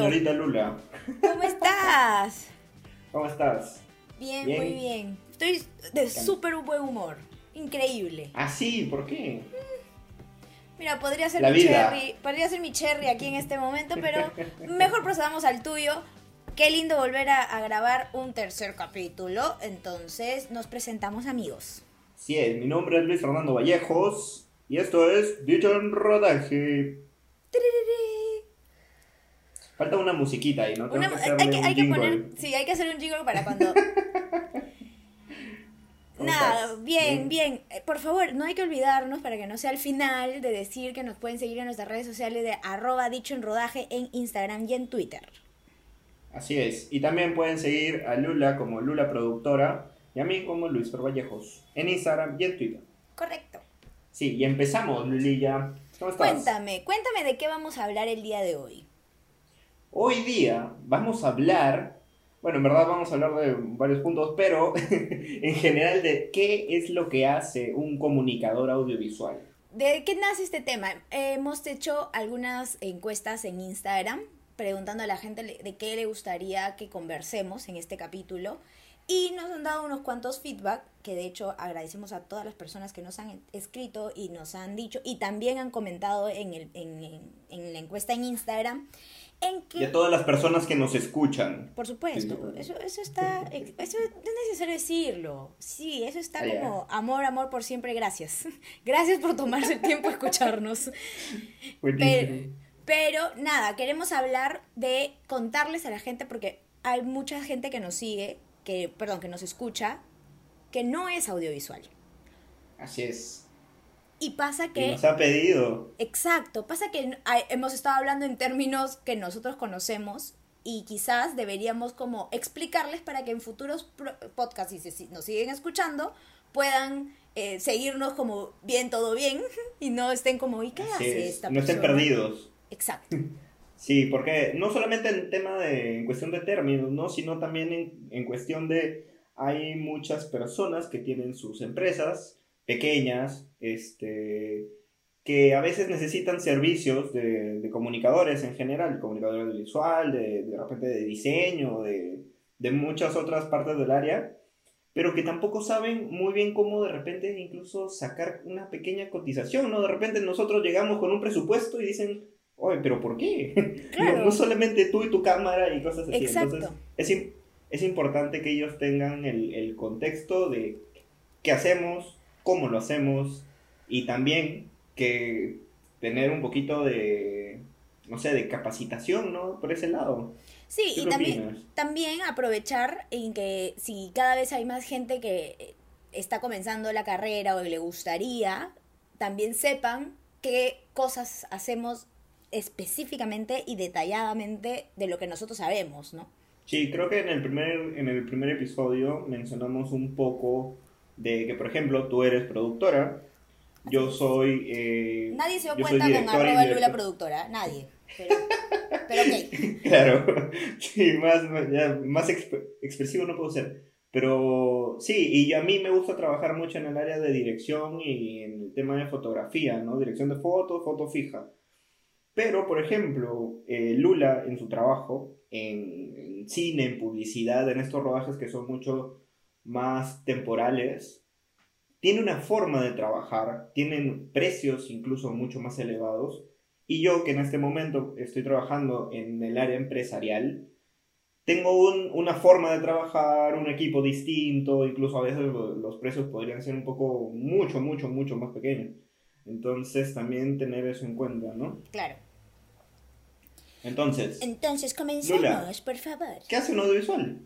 señorita Lula. ¿Cómo estás? ¿Cómo estás? Bien, muy bien. Estoy de súper buen humor. Increíble. ¿Ah, sí? ¿Por qué? Mira, podría ser mi cherry, podría ser mi cherry aquí en este momento, pero mejor procedamos al tuyo. Qué lindo volver a, grabar un tercer capítulo. Entonces, nos presentamos amigos. Sí, mi nombre es Luis Fernando Vallejos y esto es Dicho en Rodaje. Falta una musiquita ahí, ¿no? hay, que, poner, sí, hay que hacer un jingle para cuando... Nada, bien, bien. Eh, por favor, no hay que olvidarnos para que no sea al final de decir que nos pueden seguir en nuestras redes sociales de arroba dicho en rodaje en Instagram y en Twitter. Así es. Y también pueden seguir a Lula como Lula Productora y a mí como Luis Vallejos en Instagram y en Twitter. Correcto. Sí, y empezamos, Lulilla. ¿Cómo estás? Cuéntame, cuéntame de qué vamos a hablar el día de hoy. Hoy día vamos a hablar, bueno, en verdad vamos a hablar de varios puntos, pero en general de qué es lo que hace un comunicador audiovisual. ¿De qué nace este tema? hemos hecho algunas encuestas en Instagram preguntando a la gente de qué le gustaría que conversemos en este capítulo y nos han dado unos cuantos feedback que de hecho agradecemos a todas las personas que nos han escrito y nos han dicho y también han comentado en, el, en, la encuesta en Instagram y a todas las personas que nos escuchan. Por supuesto, eso, eso está, eso es necesario decirlo. Sí, eso está como amor, amor por siempre, gracias. Gracias por tomarse el tiempo a escucharnos. Pero, pero nada, queremos hablar de contarles a la gente, porque hay mucha gente que nos sigue, que, perdón, que nos escucha, que no es audiovisual. Así es. Y pasa que... nos ha pedido. Exacto, pasa que hemos estado hablando en términos que nosotros conocemos y quizás deberíamos como explicarles para que en futuros podcasts, si nos siguen escuchando, puedan eh, seguirnos como bien, todo bien, y no estén como, ¿y qué hace esta No estén perdidos. Exacto. Sí, porque no solamente en tema de, en cuestión de términos, ¿no? Sino también en, en cuestión de, hay muchas personas que tienen sus empresas, pequeñas, este, que a veces necesitan servicios de, comunicadores en general, comunicadores visual, de, de repente de diseño, de, de muchas otras partes del área, pero que tampoco saben muy bien cómo de repente incluso sacar una pequeña cotización, ¿no? De repente nosotros llegamos con un presupuesto y dicen, oye, pero ¿por qué? No, solamente tú y tu cámara y cosas así. Entonces, es, es importante que ellos tengan el, el contexto de qué hacemos, cómo lo hacemos y también que tener un poquito de, no sé, de capacitación, ¿no? Por ese lado. Sí, y también, también aprovechar en que si cada vez hay más gente que está comenzando la carrera o le gustaría, también sepan qué cosas hacemos específicamente y detalladamente de lo que nosotros sabemos, ¿no? Sí, creo que en el primer, en el primer episodio mencionamos un poco de que, por ejemplo, tú eres productora, yo soy... Eh, nadie se dio cuenta con arroba Lula productora, nadie. Pero, pero ok. Claro, sí, más, más expresivo no puedo ser. Pero sí, y a mí me gusta trabajar mucho en el área de dirección y en el tema de fotografía, ¿no? Dirección de fotos, foto fija. Pero, por ejemplo, eh, Lula en su trabajo, en, en, cine, en publicidad, en estos rodajes que son mucho más temporales, tiene una forma de trabajar, tienen precios incluso mucho más elevados. Y yo que en este momento estoy trabajando en el área empresarial, tengo una forma de trabajar, un equipo distinto, incluso a veces los, precios podrían ser un poco, mucho, mucho, mucho más pequeños. Entonces también tener eso en cuenta, ¿no? Claro. Entonces. Entonces comencemos, por favor. ¿Qué hace un audiovisual?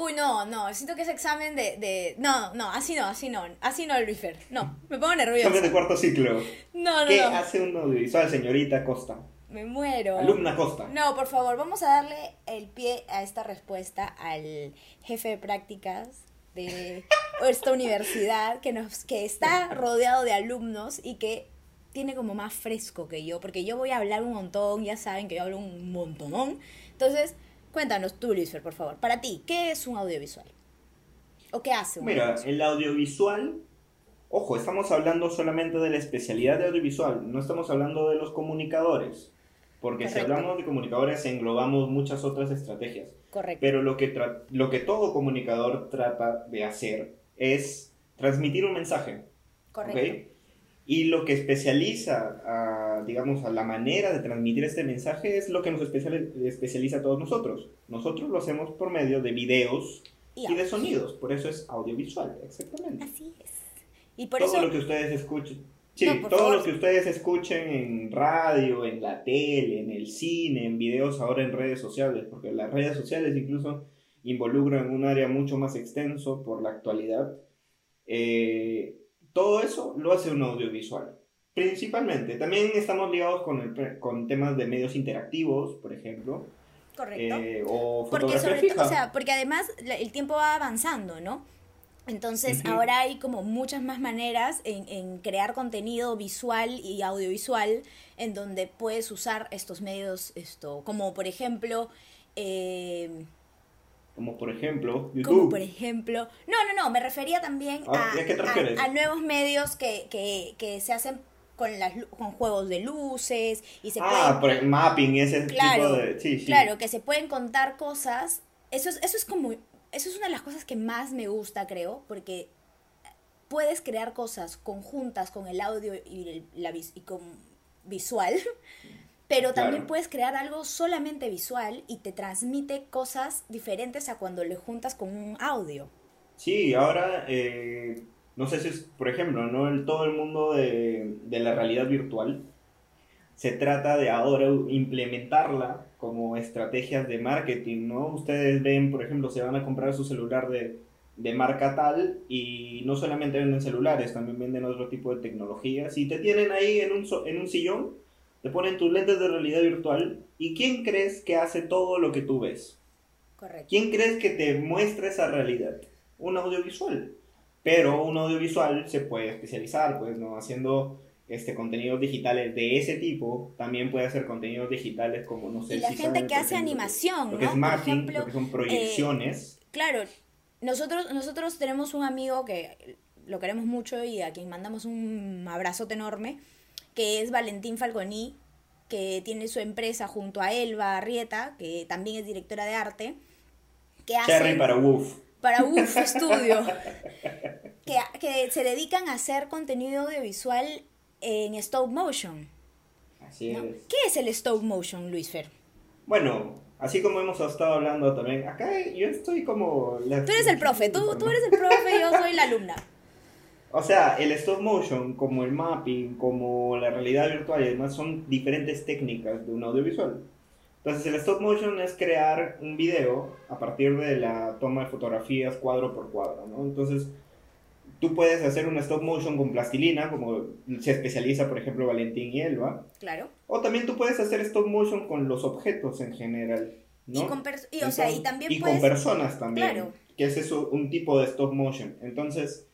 Uy, no, no, siento que ese examen de, de... No, no, así no, así no, así no, Luisfer. No, me pongo nerviosa. Examen de cuarto ciclo. No, no, ¿Qué hace un audiovisual, señorita Costa? Me muero. Alumna Costa. No, por favor, vamos a darle el pie a esta respuesta al jefe de prácticas de esta universidad que, nos, que está rodeado de alumnos y que tiene como más fresco que yo, porque yo voy a hablar un montón, ya saben que yo hablo un montonón. Entonces, Cuéntanos tú, Luisfer, por favor. Para ti, ¿qué es un audiovisual? ¿O qué hace un Mira, el audiovisual, ojo, estamos hablando solamente de la especialidad de audiovisual, no estamos hablando de los comunicadores. Porque si hablamos de comunicadores englobamos muchas otras estrategias. Correcto. Pero lo que, lo que todo comunicador trata de hacer es transmitir un mensaje. Correcto. ¿ok? Y lo que especializa, a, digamos, a la manera de transmitir este mensaje es lo que nos especial- especializa a todos nosotros. Nosotros lo hacemos por medio de videos Y y, de sonidos, por eso es audiovisual, exactamente. Así es. Y por todo eso... lo que ustedes escuchen. Sí, No, todo favor. lo que ustedes escuchen en radio, en la tele, en el cine, en videos, ahora en redes sociales, porque las redes sociales incluso involucran un área mucho más extenso por la actualidad. eh, todo eso lo hace un audiovisual. Principalmente. También estamos ligados con, el con temas de medios interactivos, por ejemplo, Correcto. eh, o Porque sobre fija. todo, o sea, porque además el tiempo va avanzando, ¿no? Entonces ahora hay como muchas más maneras en, en crear contenido visual y audiovisual en donde puedes usar estos medios, esto, como por ejemplo, eh, Como por ejemplo, YouTube. como por ejemplo, no, no, no, me refería también Ah, a, ¿a nuevos medios que, que, que se hacen con, las, con juegos de luces y se ah, pueden por el mapping, ese Claro, tipo de... Sí, sí. Claro, que se pueden contar cosas. Eso es, eso es como. Eso es una de las cosas que más me gusta, creo, porque puedes crear cosas conjuntas con el audio y, el- la, y con visual, pero también Claro. puedes crear algo solamente visual y te transmite cosas diferentes a cuando le juntas con un audio. Sí, ahora, eh, no sé si es, por ejemplo, ¿no? El, todo el mundo de, de la realidad virtual se trata de ahora implementarla como estrategias de marketing, ¿no? Ustedes ven, por ejemplo, se van a comprar su celular de, de marca tal y no solamente venden celulares, también venden otro tipo de tecnologías y te tienen ahí en un, en un sillón, te ponen tus lentes de realidad virtual y ¿quién crees que hace todo lo que tú ves? Correcto. ¿Quién crees que te muestra esa realidad? Un audiovisual. Pero un audiovisual se puede especializar, pues, ¿no? Haciendo este, contenidos digitales de ese tipo, también puede hacer contenidos digitales como, no sé Y la si gente saben, que hace ejemplo, animación, Lo que ¿no? es Por mapping, ejemplo, lo que son proyecciones. Claro, nosotros, nosotros tenemos un amigo que lo queremos mucho y a quien mandamos un abrazote enorme, que es Valentín Falconi, que tiene su empresa junto a Elba Arrieta, que también es directora de arte, que hace para Woof. para UF Studio, que, que se dedican a hacer contenido audiovisual en stop motion. Así ¿no? es. ¿Qué es el stop motion, Luis Fer? Bueno, así como hemos estado hablando también, acá yo estoy como... la- Tú eres el profe, tú, tú eres el profe yo soy la alumna. O sea, el stop motion, como el mapping, como la realidad virtual y demás, son diferentes técnicas de un audiovisual. Entonces, el stop motion es crear un video a partir de la toma de fotografías cuadro por cuadro, ¿no? Entonces, tú puedes hacer un stop motion con plastilina, como se especializa, por ejemplo, Valentín y Elba. Claro. O también tú puedes hacer stop motion con los objetos en general, ¿no? Y, con pers- y, o sea, y Entonces- también y puedes... con personas también, Claro. que es eso, un tipo de stop motion. Entonces,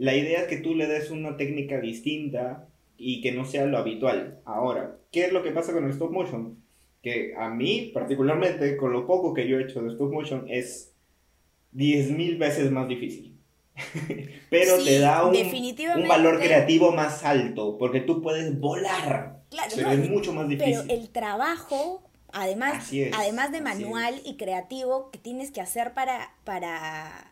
la idea es que tú le des una técnica distinta y que no sea lo habitual. Ahora, ¿qué es lo que pasa con el stop motion? Que a mí, particularmente, con lo poco que yo he hecho de stop motion, es 10.000 veces más difícil. Pero Sí, te da un, un valor creativo más alto, porque tú puedes volar. Claro, pero no, es mucho más Pero difícil. el trabajo, además, es, además de manual y creativo que tienes que hacer para, para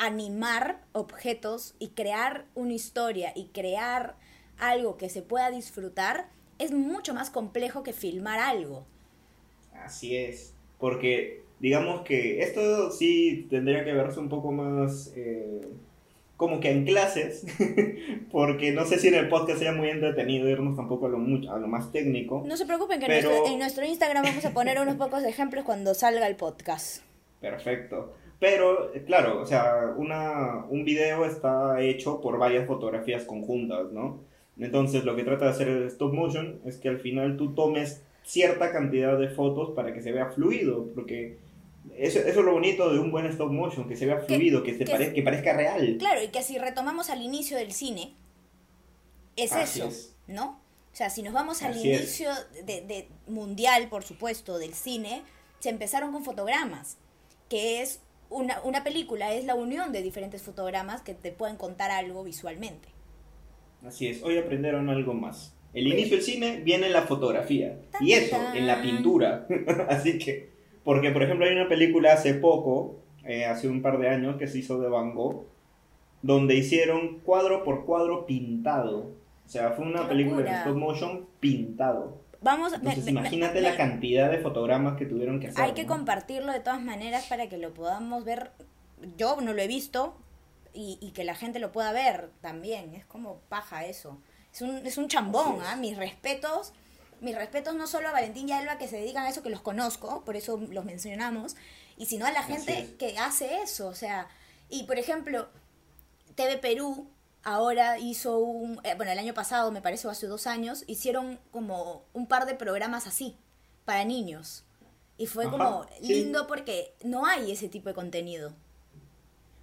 animar objetos y crear una historia y crear algo que se pueda disfrutar, es mucho más complejo que filmar algo. Así es, porque digamos que esto sí tendría que verse un poco más eh, como que en clases, porque no sé si en el podcast sea muy entretenido irnos tampoco a lo, mucho, a lo más técnico. No se preocupen que en Pero- nuestro- en nuestro Instagram vamos a poner unos pocos ejemplos cuando salga el podcast. Perfecto. Pero, claro, o sea, una, un video está hecho por varias fotografías conjuntas, ¿no? Entonces, lo que trata de hacer el stop motion es que al final tú tomes cierta cantidad de fotos para que se vea fluido, porque eso, eso es lo bonito de un buen stop motion, que se vea fluido, que, se que- pare- que parezca real. Claro, y que si retomamos al inicio del cine, es Así eso, es. ¿no? O sea, si nos vamos al Así inicio de, de mundial, por supuesto, del cine, se empezaron con fotogramas, que es una, una película, es la unión de diferentes fotogramas que te pueden contar algo visualmente. Así es, hoy aprendieron algo más. El inicio del cine viene en la fotografía. Y eso, en la pintura. Así que, porque por ejemplo hay una película hace poco, eh, hace un par de años, que se hizo de Van Gogh, donde hicieron cuadro por cuadro pintado. O sea, fue una película de stop motion pintado. Vamos, Entonces, imagínate la cantidad de fotogramas que tuvieron que hacer. Hay que compartirlo de todas maneras para que lo podamos ver. Yo no lo he visto y, y que la gente lo pueda ver también. Es como paja eso. Es un, es un chambón, ¿ah? Mis respetos. Mis respetos no solo a Valentín y a Alba que se dedican a eso, que los conozco, por eso los mencionamos, y sino a la gente que hace eso. O sea, y por ejemplo, TV Perú ahora hizo un, eh, bueno, el año pasado, me parece, o hace dos años, hicieron como un par de programas así, para niños. Y fue como lindo porque no hay ese tipo de contenido.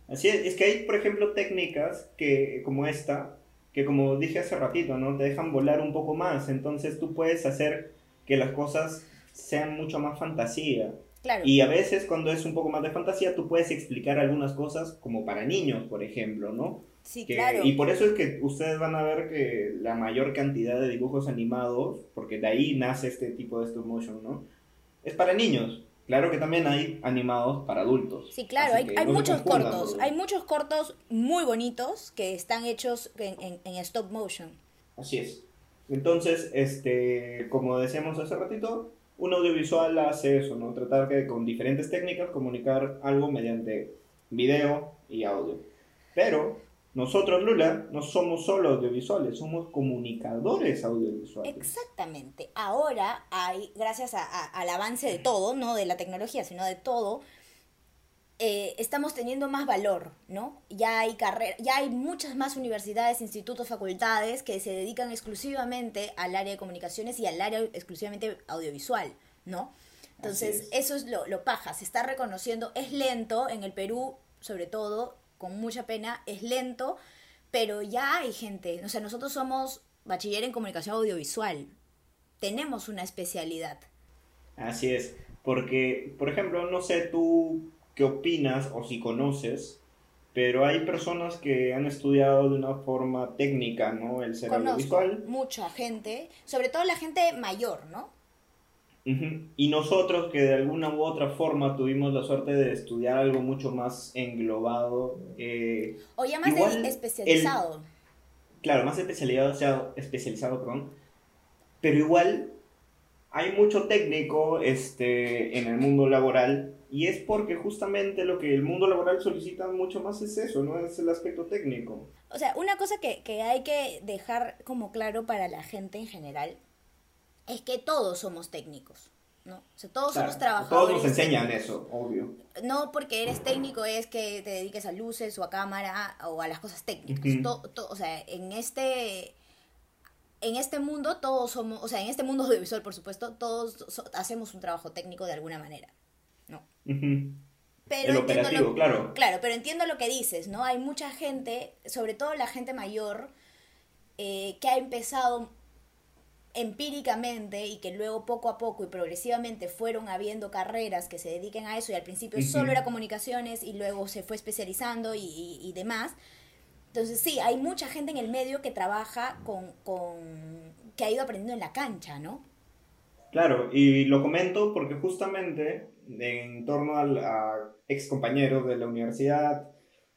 Así es, es que hay, por ejemplo, técnicas que, como esta, que como dije hace ratito, ¿no? Te dejan volar un poco más, entonces tú puedes hacer que las cosas sean mucho más fantasía. Y a veces cuando es un poco más de fantasía, tú puedes explicar algunas cosas como para niños, por ejemplo, ¿no? Sí, claro. Y por eso es que ustedes van a ver que la mayor cantidad de dibujos animados, porque de ahí nace este tipo de stop motion, ¿no? Es para niños. Claro que también hay animados para adultos. Sí, claro, hay, hay muchos cortos. Hay muchos cortos muy bonitos que están hechos en, en, stop motion. Así es. Entonces, este, como decíamos hace ratito, un audiovisual hace eso, ¿no? Tratar que con diferentes técnicas comunicar algo mediante video y audio. Pero nosotros, Lula, no somos solo audiovisuales, somos comunicadores audiovisuales. Exactamente. Ahora hay, gracias al avance de todo, no de la tecnología, sino de todo, eh, estamos teniendo más valor, ¿no? Ya hay carrera, ya hay muchas más universidades, institutos, facultades que se dedican exclusivamente al área de comunicaciones y al área exclusivamente audiovisual, ¿no? Entonces, eso es lo, lo paja, se está reconociendo, es lento en el Perú, sobre todo, con mucha pena, es lento, pero ya hay gente, o sea, nosotros somos bachiller en comunicación audiovisual, tenemos una especialidad. Así es, porque, por ejemplo, no sé tú qué opinas o si conoces, pero hay personas que han estudiado de una forma técnica, ¿no? El ser audiovisual. Mucha gente, sobre todo la gente mayor, ¿no? Y nosotros que de alguna u otra forma tuvimos la suerte de estudiar algo mucho más englobado. Eh, o ya más especializado. claro, más especializado, o sea, especializado, perdón. Pero igual hay mucho técnico este, en el mundo laboral y es porque justamente lo que el mundo laboral solicita mucho más es eso, no es el aspecto técnico. O sea, una cosa que, que hay que dejar como claro para la gente en general es que todos somos técnicos. ¿no? O sea, todos somos trabajadores. Todos nos enseñan eso, obvio. No porque eres técnico es que te dediques a luces o a cámara o a las cosas técnicas. o sea, en este en este mundo todos somos, o sea, en este mundo audiovisual, por supuesto, todos hacemos un trabajo técnico de alguna manera, ¿no? Pero El operativo, claro. Claro, pero entiendo lo que dices, ¿no? Hay mucha gente, sobre todo la gente mayor, eh, que ha empezado empíricamente y que luego poco a poco y progresivamente fueron habiendo carreras que se dediquen a eso y al principio solo era comunicaciones y luego se fue especializando y, demás. Entonces sí, hay mucha gente en el medio que trabaja con, con, que ha ido aprendiendo en la cancha, ¿no? Claro, y lo comento porque justamente en torno a, a ex compañeros de la universidad,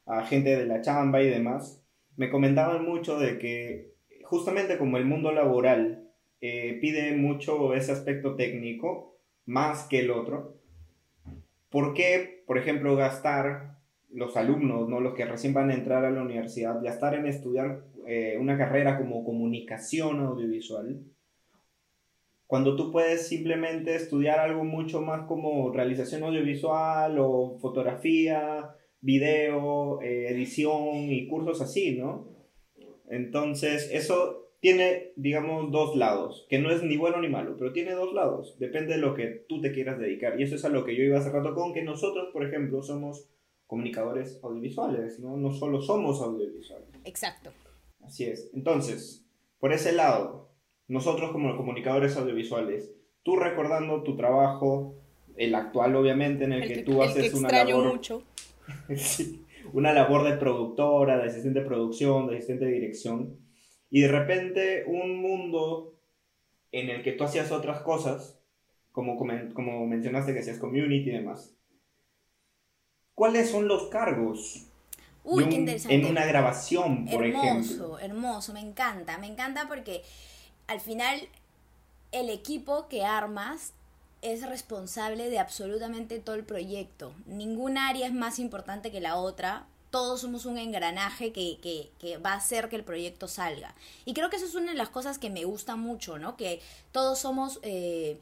a gente de la chamba y demás, me comentaban mucho de que justamente como el mundo laboral eh, pide mucho ese aspecto técnico más que el otro. ¿Por qué, por ejemplo, gastar los alumnos, ¿no? los que recién van a entrar a la universidad, gastar en estudiar eh, una carrera como comunicación audiovisual? Cuando tú puedes simplemente estudiar algo mucho más como realización audiovisual o fotografía, video, eh, edición y cursos así, ¿no? Entonces, eso tiene, digamos, dos lados, que no es ni bueno ni malo, pero tiene dos lados, depende de lo que tú te quieras dedicar. Y eso es a lo que yo iba hace rato con, que nosotros, por ejemplo, somos comunicadores audiovisuales, ¿no? No solo somos audiovisuales. Exacto. Así es. Entonces, por ese lado, nosotros como comunicadores audiovisuales, tú recordando tu trabajo, el actual obviamente, en el, que, tú haces una labor... mucho. una labor de productora, de asistente de producción, de asistente de dirección y de repente un mundo en el que tú hacías otras cosas, como, como mencionaste que hacías community y demás. ¿Cuáles son los cargos? Uy, qué interesante. En una grabación, por ejemplo. Hermoso, hermoso, me encanta, me encanta porque al final el equipo que armas es responsable de absolutamente todo el proyecto. Ningún área es más importante que la otra. Todos somos un engranaje que, que, que, va a hacer que el proyecto salga. Y creo que eso es una de las cosas que me gusta mucho, ¿no? Que todos somos, eh,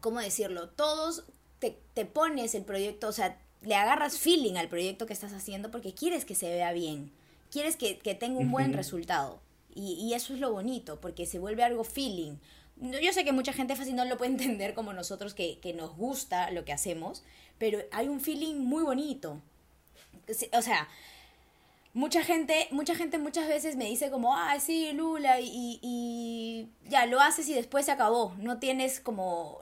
¿cómo decirlo? Todos te, te pones el proyecto, o sea, le agarras feeling al proyecto que estás haciendo porque quieres que se vea bien. Quieres que, que tenga un buen resultado. Y, y eso es lo bonito, porque se vuelve algo feeling yo sé que mucha gente fácil no lo puede entender como nosotros que, que, nos gusta lo que hacemos, pero hay un feeling muy bonito. O sea, mucha gente, mucha gente muchas veces me dice como, ah, sí, Lula, y, y ya lo haces y después se acabó. No tienes como,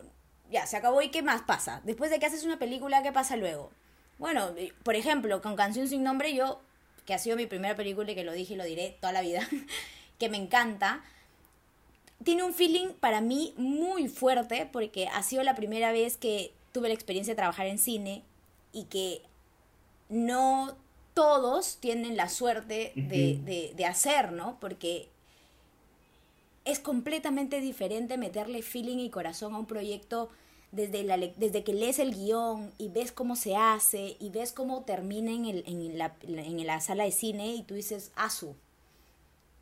ya, se acabó y qué más pasa. Después de que haces una película, ¿qué pasa luego? Bueno, por ejemplo, con Canción sin nombre, yo, que ha sido mi primera película y que lo dije y lo diré toda la vida, que me encanta tiene un feeling para mí muy fuerte porque ha sido la primera vez que tuve la experiencia de trabajar en cine y que no todos tienen la suerte de, de, hacer, ¿no? Porque es completamente diferente meterle feeling y corazón a un proyecto desde, la, desde que lees el guion y ves cómo se hace y ves cómo termina en, el, en, la, en la sala de cine y tú dices, asu,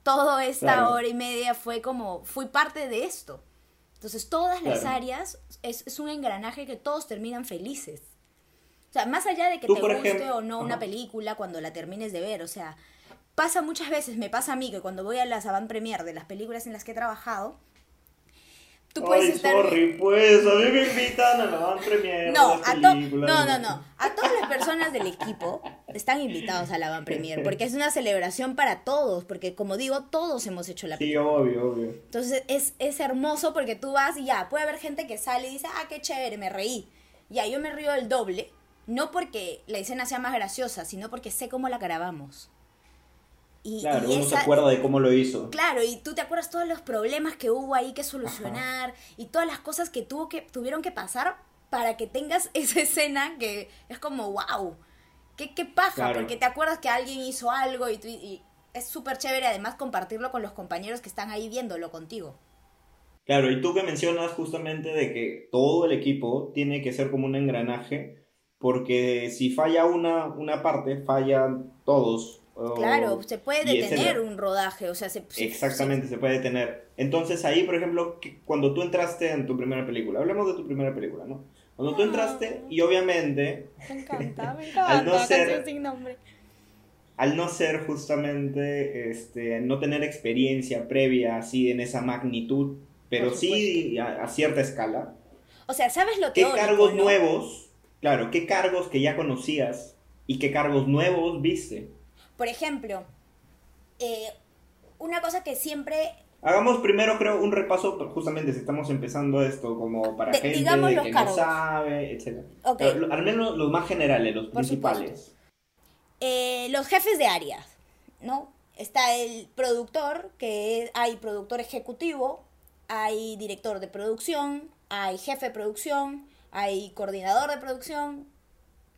toda esta hora y media fue como, fui parte de esto. Entonces, todas las áreas es, es, un engranaje que todos terminan felices. O sea, más allá de que te guste o no una película cuando la termines de ver, o sea, pasa muchas veces, me pasa a mí que cuando voy a las avant premier de las películas en las que he trabajado, Tú puedes Ay, estar... sorry, pues, a mí me invitan a la van premier. No, a no, no, no. A todas las personas del equipo están invitados a la van premier, porque es una celebración para todos, porque como digo, todos hemos hecho la película. Sí, obvio, obvio. Entonces es, es hermoso porque tú vas y ya, puede haber gente que sale y dice, ah, qué chévere, me reí. Ya, yo me río el doble, no porque la escena sea más graciosa, sino porque sé cómo la grabamos. Y, claro, uno se acuerda de cómo lo hizo. Claro, y tú te acuerdas todos los problemas que hubo ahí que solucionar y todas las cosas que, tuvo que tuvieron que pasar para que tengas esa escena que es como, wow, qué, qué paja, porque te acuerdas que alguien hizo algo y, y es súper chévere además compartirlo con los compañeros que están ahí viéndolo contigo. Claro, y tú que mencionas justamente de que todo el equipo tiene que ser como un engranaje, porque si falla una, una parte, fallan todos Claro, se puede detener un rodaje, o sea, se, Exactamente, se... puede detener. Entonces ahí, por ejemplo, cuando tú entraste en tu primera película, hablemos de tu primera película, ¿no? Cuando tú entraste, y obviamente... Me encanta, me encanta, al no ser, sin nombre. Al no ser justamente, este, no tener experiencia previa así en esa magnitud, pero sí a, cierta escala. O sea, ¿sabes lo que ¿Qué cargos nuevos, claro, qué cargos que ya conocías y qué cargos nuevos viste? Por ejemplo, eh, una cosa que siempre... Hagamos primero, creo, un repaso, justamente si estamos empezando esto, como para gente que no sabe, etc. al menos los más generales, los principales. Eh, los jefes de áreas, ¿no? Está el productor, que hay productor ejecutivo, hay director de producción, hay jefe de producción, hay coordinador de producción,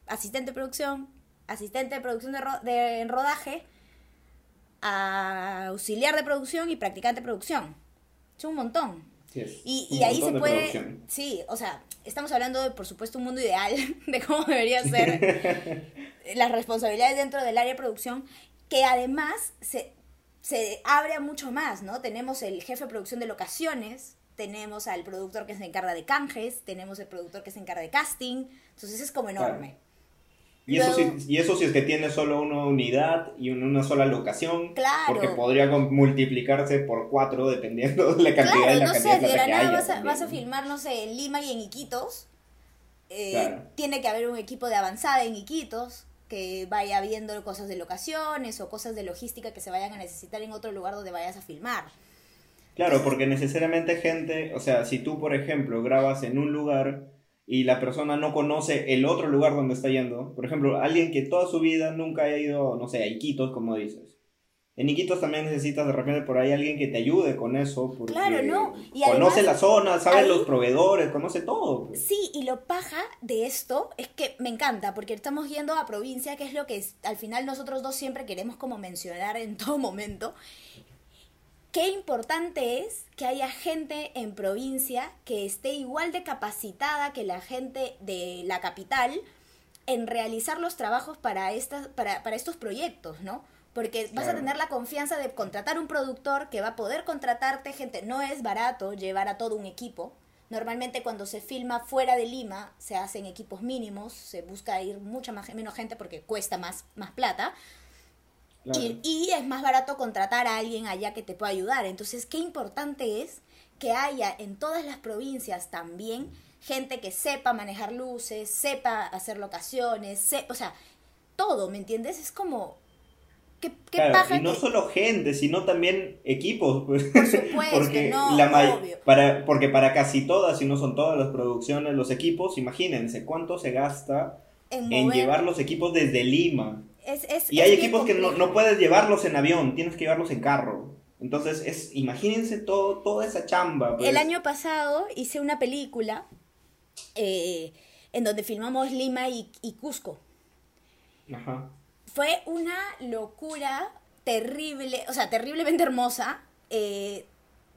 asistente de producción, asistente de producción de, en rodaje, auxiliar de producción y practicante de producción. Es un montón. y, ahí se puede, sí, o sea, estamos hablando de, por supuesto, un mundo ideal de cómo debería ser las responsabilidades dentro del área de producción, que además se, se abre a mucho más, ¿no? Tenemos el jefe de producción de locaciones, tenemos al productor que se encarga de canjes, tenemos el productor que se encarga de casting, entonces es como enorme. Y, eso sí, y eso sí es que tiene solo una unidad y una sola locación. Claro. Porque podría multiplicarse por cuatro dependiendo de la cantidad de la no sé, de la nada vas a, vas a, filmar, no sé, en Lima y en Iquitos. Eh, tiene que haber un equipo de avanzada en Iquitos que vaya viendo cosas de locaciones o cosas de logística que se vayan a necesitar en otro lugar donde vayas a filmar. Claro, porque necesariamente gente, o sea, si tú por ejemplo grabas en un lugar y la persona no conoce el otro lugar donde está yendo, por ejemplo, alguien que toda su vida nunca ha ido, no sé, a Iquitos, como dices, En Iquitos también necesitas de repente por ahí alguien que te ayude con eso. Porque Claro, ¿no? Y conoce además, la zona, sabe ahí- los proveedores, conoce todo. pues. Sí, y lo paja de esto es que me encanta, porque estamos yendo a provincia, que es lo que es- al final nosotros dos siempre queremos como mencionar en todo momento. Qué importante es que haya gente en provincia que esté igual de capacitada que la gente de la capital en realizar los trabajos para, estas, para, para estos proyectos, ¿no? Porque vas a tener la confianza de contratar un productor que va a poder contratarte gente. No es barato llevar a todo un equipo. Normalmente cuando se filma fuera de Lima se hacen equipos mínimos, se busca ir mucha más, menos gente porque cuesta más, más plata. Claro. Y, y es más barato contratar a alguien allá que te pueda ayudar. Entonces, qué importante es que haya en todas las provincias también gente que sepa manejar luces, sepa hacer locaciones, se- o sea, todo, ¿me entiendes? Es como, qué, qué Claro, paja y no que- solo gente, sino también equipos, pues. Por supuesto, porque no, la obvio. para porque para casi todas, si no son todas las producciones, los equipos, imagínense cuánto se gasta en, llevar los equipos desde Lima. Es- es- Y hay equipos que no, no puedes llevarlos en avión, tienes que llevarlos en carro. Entonces, es imagínense todo toda esa chamba. pues. El año pasado hice una película eh, en donde filmamos Lima y, y Cusco. Ajá. Fue una locura terrible, o sea, terriblemente hermosa, eh,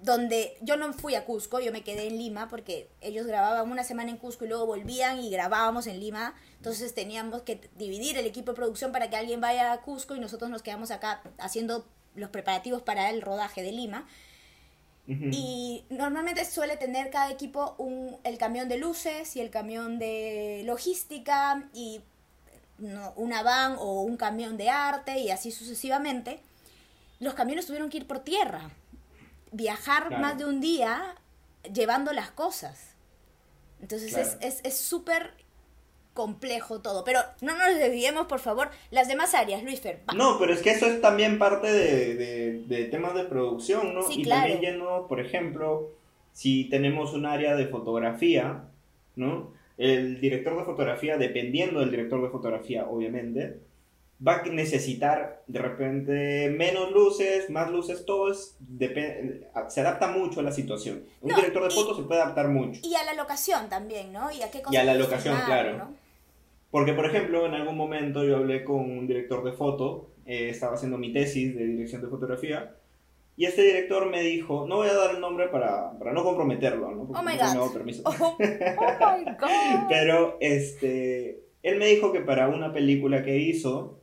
donde yo no fui a Cusco, yo me quedé en Lima porque ellos grababan una semana en Cusco y luego volvían y grabábamos en Lima, entonces teníamos que dividir el equipo de producción para que alguien vaya a Cusco y nosotros nos quedamos acá haciendo los preparativos para el rodaje de Lima. Y normalmente suele tener cada equipo un, el camión de luces y el camión de logística y no, una van o un camión de arte y así sucesivamente. Los camiones tuvieron que ir por tierra, viajar Claro. más de un día llevando las cosas. Entonces Claro. es- es es súper complejo todo. Pero no nos desviemos, por favor. Las demás áreas, Luis Fer. va. No, pero es que eso es también parte de, de- de temas de producción, ¿no? Sí, y claro. también yendo, por ejemplo, si tenemos un área de fotografía, ¿no? El director de fotografía, dependiendo del director de fotografía, obviamente, va a necesitar de repente menos luces, más luces, todo es, se adapta mucho a la situación. Un No, director de fotos se puede adaptar mucho. Y a la locación también, ¿no? Y a qué Y a la locación, claro. ¿no? Porque, por ejemplo, en algún momento yo hablé con un director de foto, eh, estaba haciendo mi tesis de dirección de fotografía, y este director me dijo, no voy a dar el nombre para, para no comprometerlo, ¿no? Porque Oh my no God. permiso. Oh, oh my God. Pero, este, él me dijo que para una película que hizo,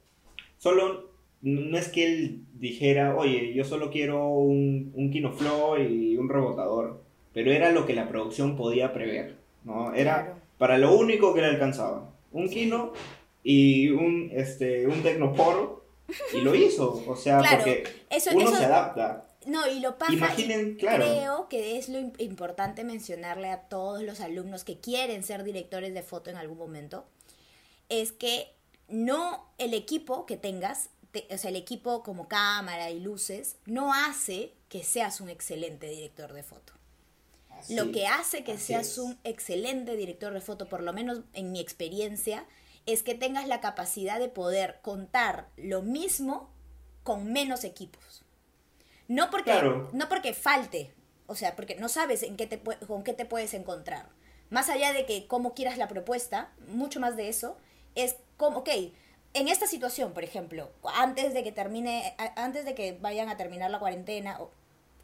solo, no es que él dijera, oye, yo solo quiero un, un Kinoflow y un rebotador, pero era lo que la producción podía prever, ¿no? Era Claro. para lo único que le alcanzaba, un Kino y un, este, un Tecnopor, y lo hizo, o sea, Claro, porque eso- uno eso- se adapta. No, y lo paja, Imaginen, claro. creo que es lo im- importante mencionarle a todos los alumnos que quieren ser directores de foto en algún momento, es que no el equipo que tengas, te- o sea, el equipo como cámara y luces, no hace que seas un excelente director de foto. Lo que hace que seas es. un excelente director de foto, por lo menos en mi experiencia, es que tengas la capacidad de poder contar lo mismo con menos equipos. No porque, Claro. no porque falte, o sea, porque no sabes en qué te, con qué te puedes encontrar. Más allá de que cómo quieras la propuesta, mucho más de eso, es como, ok, en esta situación, por ejemplo, antes de que termine, antes de que vayan a terminar la cuarentena, o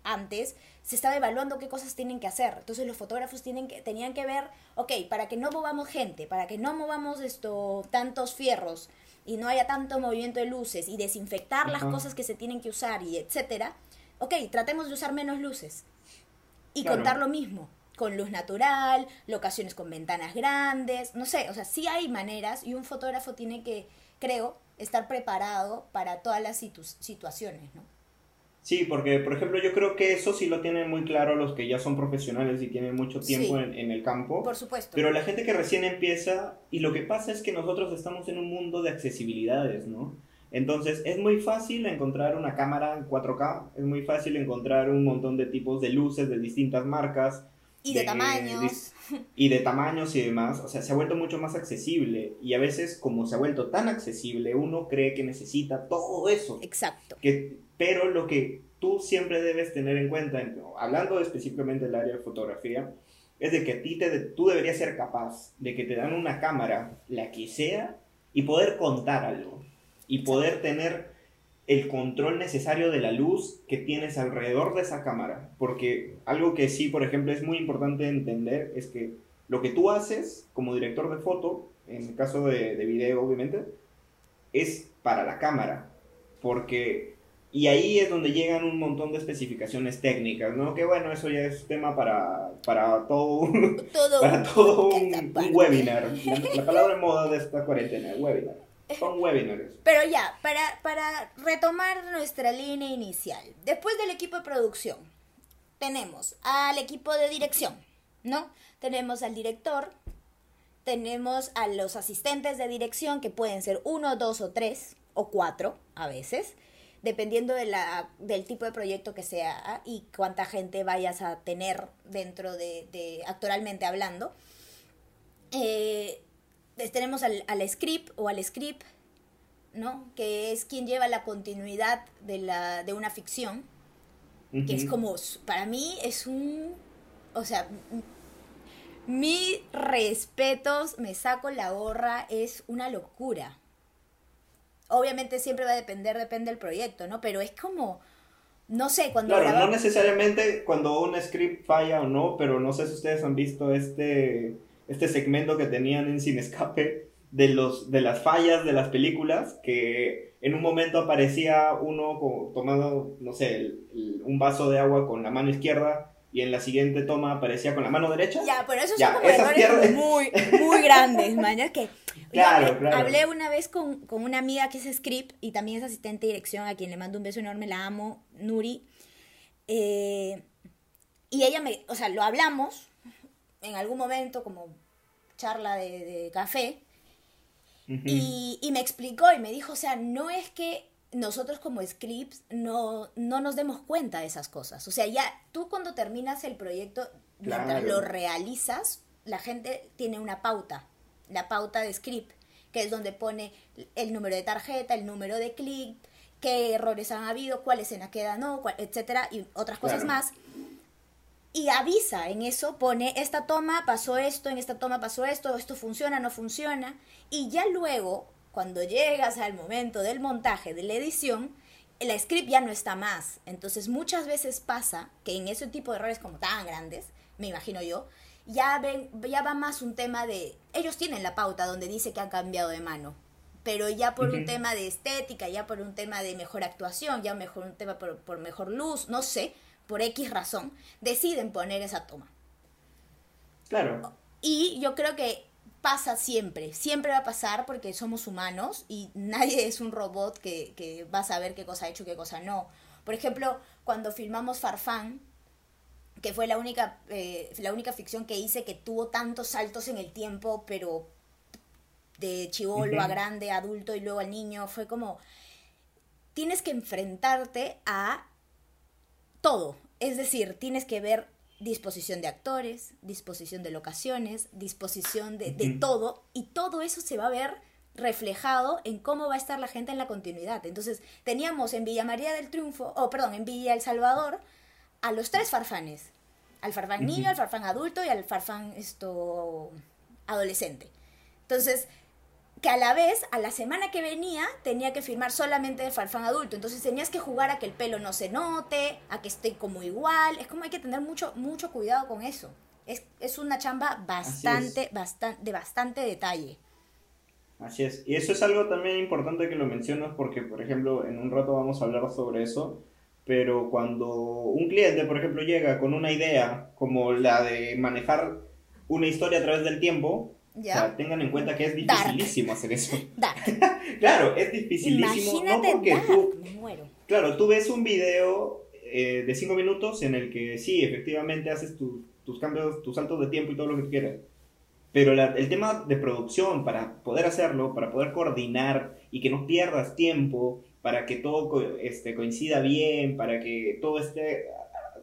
antes, se estaba evaluando qué cosas tienen que hacer. Entonces los fotógrafos tienen que, tenían que ver, ok, para que no movamos gente, para que no movamos esto, tantos fierros y no haya tanto movimiento de luces y desinfectar las cosas que se tienen que usar y etcétera, ok, tratemos de usar menos luces y Claro. contar lo mismo, con luz natural, locaciones con ventanas grandes, no sé, o sea, sí hay maneras y un fotógrafo tiene que, creo, estar preparado para todas las situ- situaciones, ¿no? Sí, porque por ejemplo yo creo que eso sí lo tienen muy claro los que ya son profesionales y tienen mucho tiempo Sí. en, en el campo. Por supuesto. Pero la gente que recién empieza, y lo que pasa es que nosotros estamos en un mundo de accesibilidades, ¿no? Entonces es muy fácil encontrar una cámara en 4K, es muy fácil encontrar un montón de tipos de luces de distintas marcas. Y de, tamaños. dis- y de tamaños y demás, o sea, se ha vuelto mucho más accesible y a veces como se ha vuelto tan accesible, uno cree que necesita todo eso, Exacto. que pero lo que tú siempre debes tener en cuenta, hablando específicamente del área de fotografía, es de que a ti te, tú deberías ser capaz de que te dan una cámara, la que sea, y poder contar algo. Y poder tener el control necesario de la luz que tienes alrededor de esa cámara. Porque algo que sí, por ejemplo, es muy importante entender es que lo que tú haces como director de foto, en el caso de, de video obviamente, es para la cámara. Porque y ahí es donde llegan un montón de especificaciones técnicas, ¿no? Que bueno, eso ya es tema para, para todo, un, para todo un, webinar. La, palabra moda de esta cuarentena, webinar. Son webinars. Pero ya, para, para retomar nuestra línea inicial. Después del equipo de producción, tenemos al equipo de dirección, ¿no? Tenemos al director, tenemos a los asistentes de dirección, que pueden ser uno, dos o tres, o cuatro a veces dependiendo de la, del tipo de proyecto que sea y cuánta gente vayas a tener dentro de, de actoralmente hablando. Eh, tenemos al, al, script o al script, ¿no? Que es quien lleva la continuidad de, la, de una ficción, que es como, para mí es un, o sea, mis respetos, me saco la gorra, es una locura obviamente siempre va a depender, depende del proyecto, ¿no? Pero es como, no sé, cuando... Claro, no necesariamente cuando un script falla o no, pero no sé si ustedes han visto este, este segmento que tenían en Sin Escape de, los, de las fallas de las películas, que en un momento aparecía uno tomando, no sé, un vaso de agua con la mano izquierda y en la siguiente toma aparecía con la mano derecha. Ya, pero eso son como errores muy, muy grandes, man. que claro, claro. hablé una vez con, con, una amiga que es script y también es asistente de dirección, a quien le mando un beso enorme, la amo, Nuri. Eh, y ella me, o sea, lo hablamos en algún momento como charla de, de café y, y me explicó y me dijo, o sea, no es que nosotros como scripts no, no nos demos cuenta de esas cosas. O sea, ya tú cuando terminas el proyecto, mientras lo realizas, la gente tiene una pauta, la pauta de script, que es donde pone el número de tarjeta, el número de clic, qué errores han habido, cuál escena queda no, etcétera, y otras cosas más. Y avisa en eso, pone esta toma pasó esto, en esta toma pasó esto, esto funciona, no funciona. Y ya luego cuando llegas al momento del montaje, de la edición, el script ya no está más. Entonces muchas veces pasa que en ese tipo de errores como tan grandes, me imagino yo, ya, ven, ya va más un tema de... Ellos tienen la pauta donde dice que han cambiado de mano, pero ya por un tema de estética, ya por un tema de mejor actuación, ya mejor un tema por, por mejor luz, no sé, por X razón, deciden poner esa toma. Claro. Y yo creo que pasa siempre, siempre va a pasar porque somos humanos y nadie es un robot que, va a saber qué cosa ha hecho y qué cosa no. Por ejemplo, cuando filmamos Farfán, que fue la única, eh, la única ficción que hice que tuvo tantos saltos en el tiempo, pero de chivolo a grande, adulto y luego al niño, fue como, tienes que enfrentarte a todo. Es decir, tienes que ver disposición de actores, disposición de locaciones, disposición de, todo, y todo eso se va a ver reflejado en cómo va a estar la gente en la continuidad. Entonces, teníamos en Villa María del Triunfo, o perdón, en Villa El Salvador, a los tres farfanes. Al farfán niño, al farfán adulto y al farfán esto adolescente. Entonces, que a la vez, a la semana que venía, tenía que firmar solamente de farfán adulto. Entonces tenías que jugar a que el pelo no se note, a que esté como igual. Es como hay que tener mucho, mucho cuidado con eso. Es, es una chamba bastante, bastante, de bastante detalle. Así es. Y eso es algo también importante que lo mencionas porque, por ejemplo, en un rato vamos a hablar sobre eso. Pero cuando un cliente, por ejemplo, llega con una idea como la de manejar una historia a través del tiempo, o sea, tengan en cuenta que es dificilísimo hacer eso. claro, es dificilísimo. no porque tú. Claro, tú ves un video eh, de 5 minutos en el que sí, efectivamente haces tus cambios, tus saltos de tiempo y todo lo que tú quieras. Pero el tema de producción, para poder hacerlo, para poder coordinar y que no pierdas tiempo, para que todo este, coincida bien, para que todo esté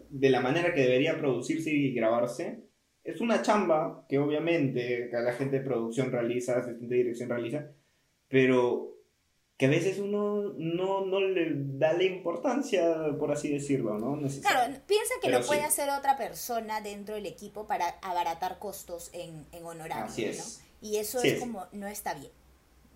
de la manera que debería producirse y grabarse, es una chamba que obviamente la gente de producción realiza, asistente de dirección realiza, pero que a veces uno no, no le da la importancia, por así decirlo, ¿no? Claro, piensa que lo puede hacer otra persona dentro del equipo para abaratar costos en, en honorarios. Así es. Y eso es, como, no está bien.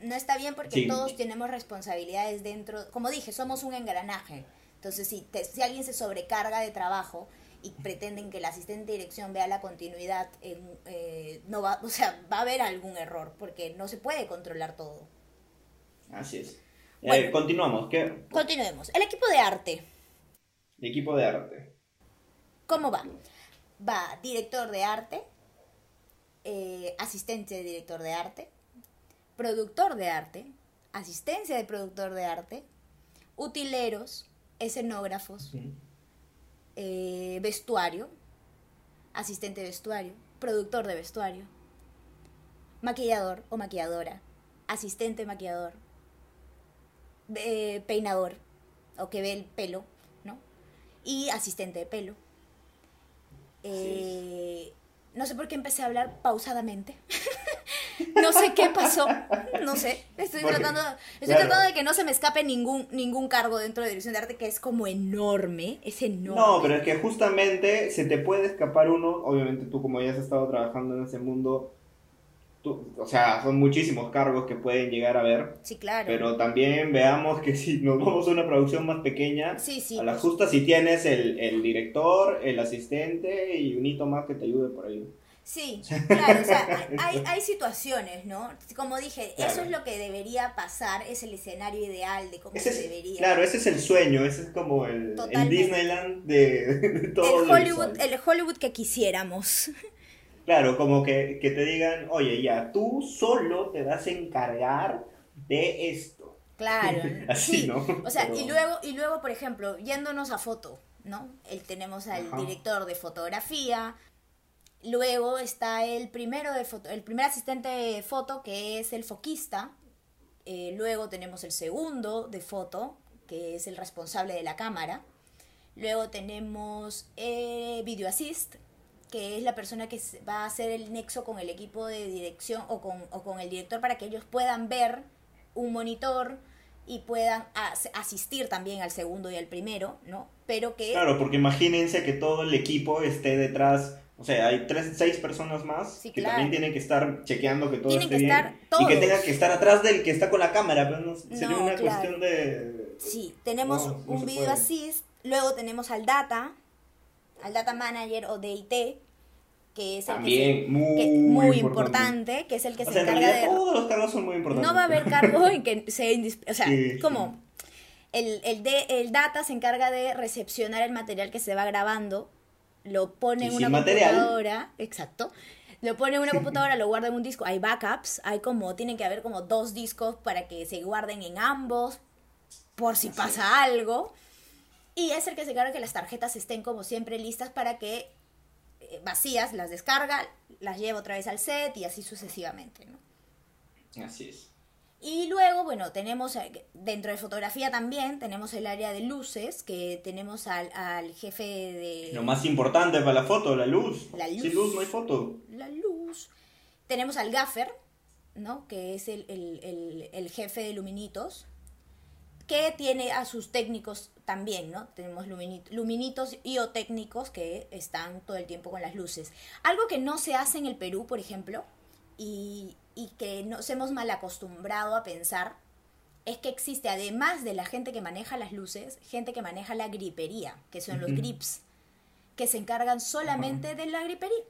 No está bien porque todos tenemos responsabilidades dentro, como dije, somos un engranaje. Entonces, si, si alguien se sobrecarga de trabajo y pretenden que el asistente de dirección vea la continuidad, eh, no va, o sea, va a haber algún error porque no se puede controlar todo. Así es. Eh, continuamos. ¿Qué? Continuemos. El equipo de arte. El equipo de arte. ¿Cómo va? Va director de arte, eh, asistente de director de arte, productor de arte, asistencia de productor de arte, utileros, escenógrafos, eh, vestuario, asistente de vestuario, productor de vestuario, maquillador o maquilladora, asistente maquillador, eh, peinador o que ve el pelo, ¿no? Y asistente de pelo. Eh, no sé por qué empecé a hablar pausadamente. no sé qué pasó. No sé. Estoy, tratando, estoy tratando de que no se me escape ningún, ningún cargo dentro de dirección de arte que es como enorme. Es enorme. No, pero es que justamente se te puede escapar uno. Obviamente tú como ya has estado trabajando en ese mundo, o sea, son muchísimos cargos que pueden llegar a ver. Sí, claro. Pero también veamos que si nos vamos a una producción más pequeña, a la justa si tienes el, el, director, el asistente y un hito más que te ayude por ahí. Sí, claro, o sea, hay, hay situaciones, ¿no? Como dije, eso es lo que debería pasar, es el escenario ideal de cómo se debería. Claro, ese es el sueño, ese es como el, el Disneyland de, de todo. El Hollywood, el Hollywood que quisiéramos. Claro, como que, te digan, oye, ya, tú solo te vas a encargar de esto. Claro, Así, ¿no? O sea, y luego, y luego, por ejemplo, yéndonos a foto, ¿no? El, tenemos al director de fotografía, luego está el primero de foto, el primer asistente de foto que es el foquista, eh, luego tenemos el segundo de foto, que es el responsable de la cámara, luego tenemos eh, video assist, que es la persona que va a hacer el nexo con el equipo de dirección o con, o con el director para que ellos puedan ver un monitor y puedan asistir también al segundo y al primero, ¿no? Pero que... Claro, porque imagínense que todo el equipo esté detrás, o sea, hay tres, seis personas más que también tienen que estar chequeando que todo esté bien y que tengan que estar atrás del que está con la cámara, pero no, sería una cuestión de... Sí, tenemos un video assist, luego tenemos al data, al data manager o DIT, que es el También, que muy, muy importante. que es el que se encarga de... Todos los cargos son muy importantes. No va a haber cargo en que sea O sea, como el, el, de, el data se encarga de recepcionar el material que se va grabando, lo pone en una computadora, exacto, lo pone en una computadora, lo guarda en un disco, hay backups, hay como, tienen que haber como dos discos para que se guarden en ambos, por si pasa algo. Y es el que se encarga que las tarjetas estén como siempre listas para que eh, vacías las descarga, las lleva otra vez al set y así sucesivamente, ¿no? Así es. Y luego, bueno, tenemos eh, dentro de fotografía también, tenemos el área de luces, que tenemos al, jefe de... Lo más importante para la foto, la luz. La luz. Sin luz no hay foto. La luz. Tenemos al gaffer, ¿no? Que es el, el jefe de luminitos que tiene a sus técnicos también, ¿no? Tenemos luminitos y o técnicos que están todo el tiempo con las luces. Algo que no se hace en el Perú, por ejemplo, y, que nos hemos mal acostumbrado a pensar, es que existe, además de la gente que maneja las luces, gente que maneja la gripería, que son los grips, que se encargan solamente de la gripería.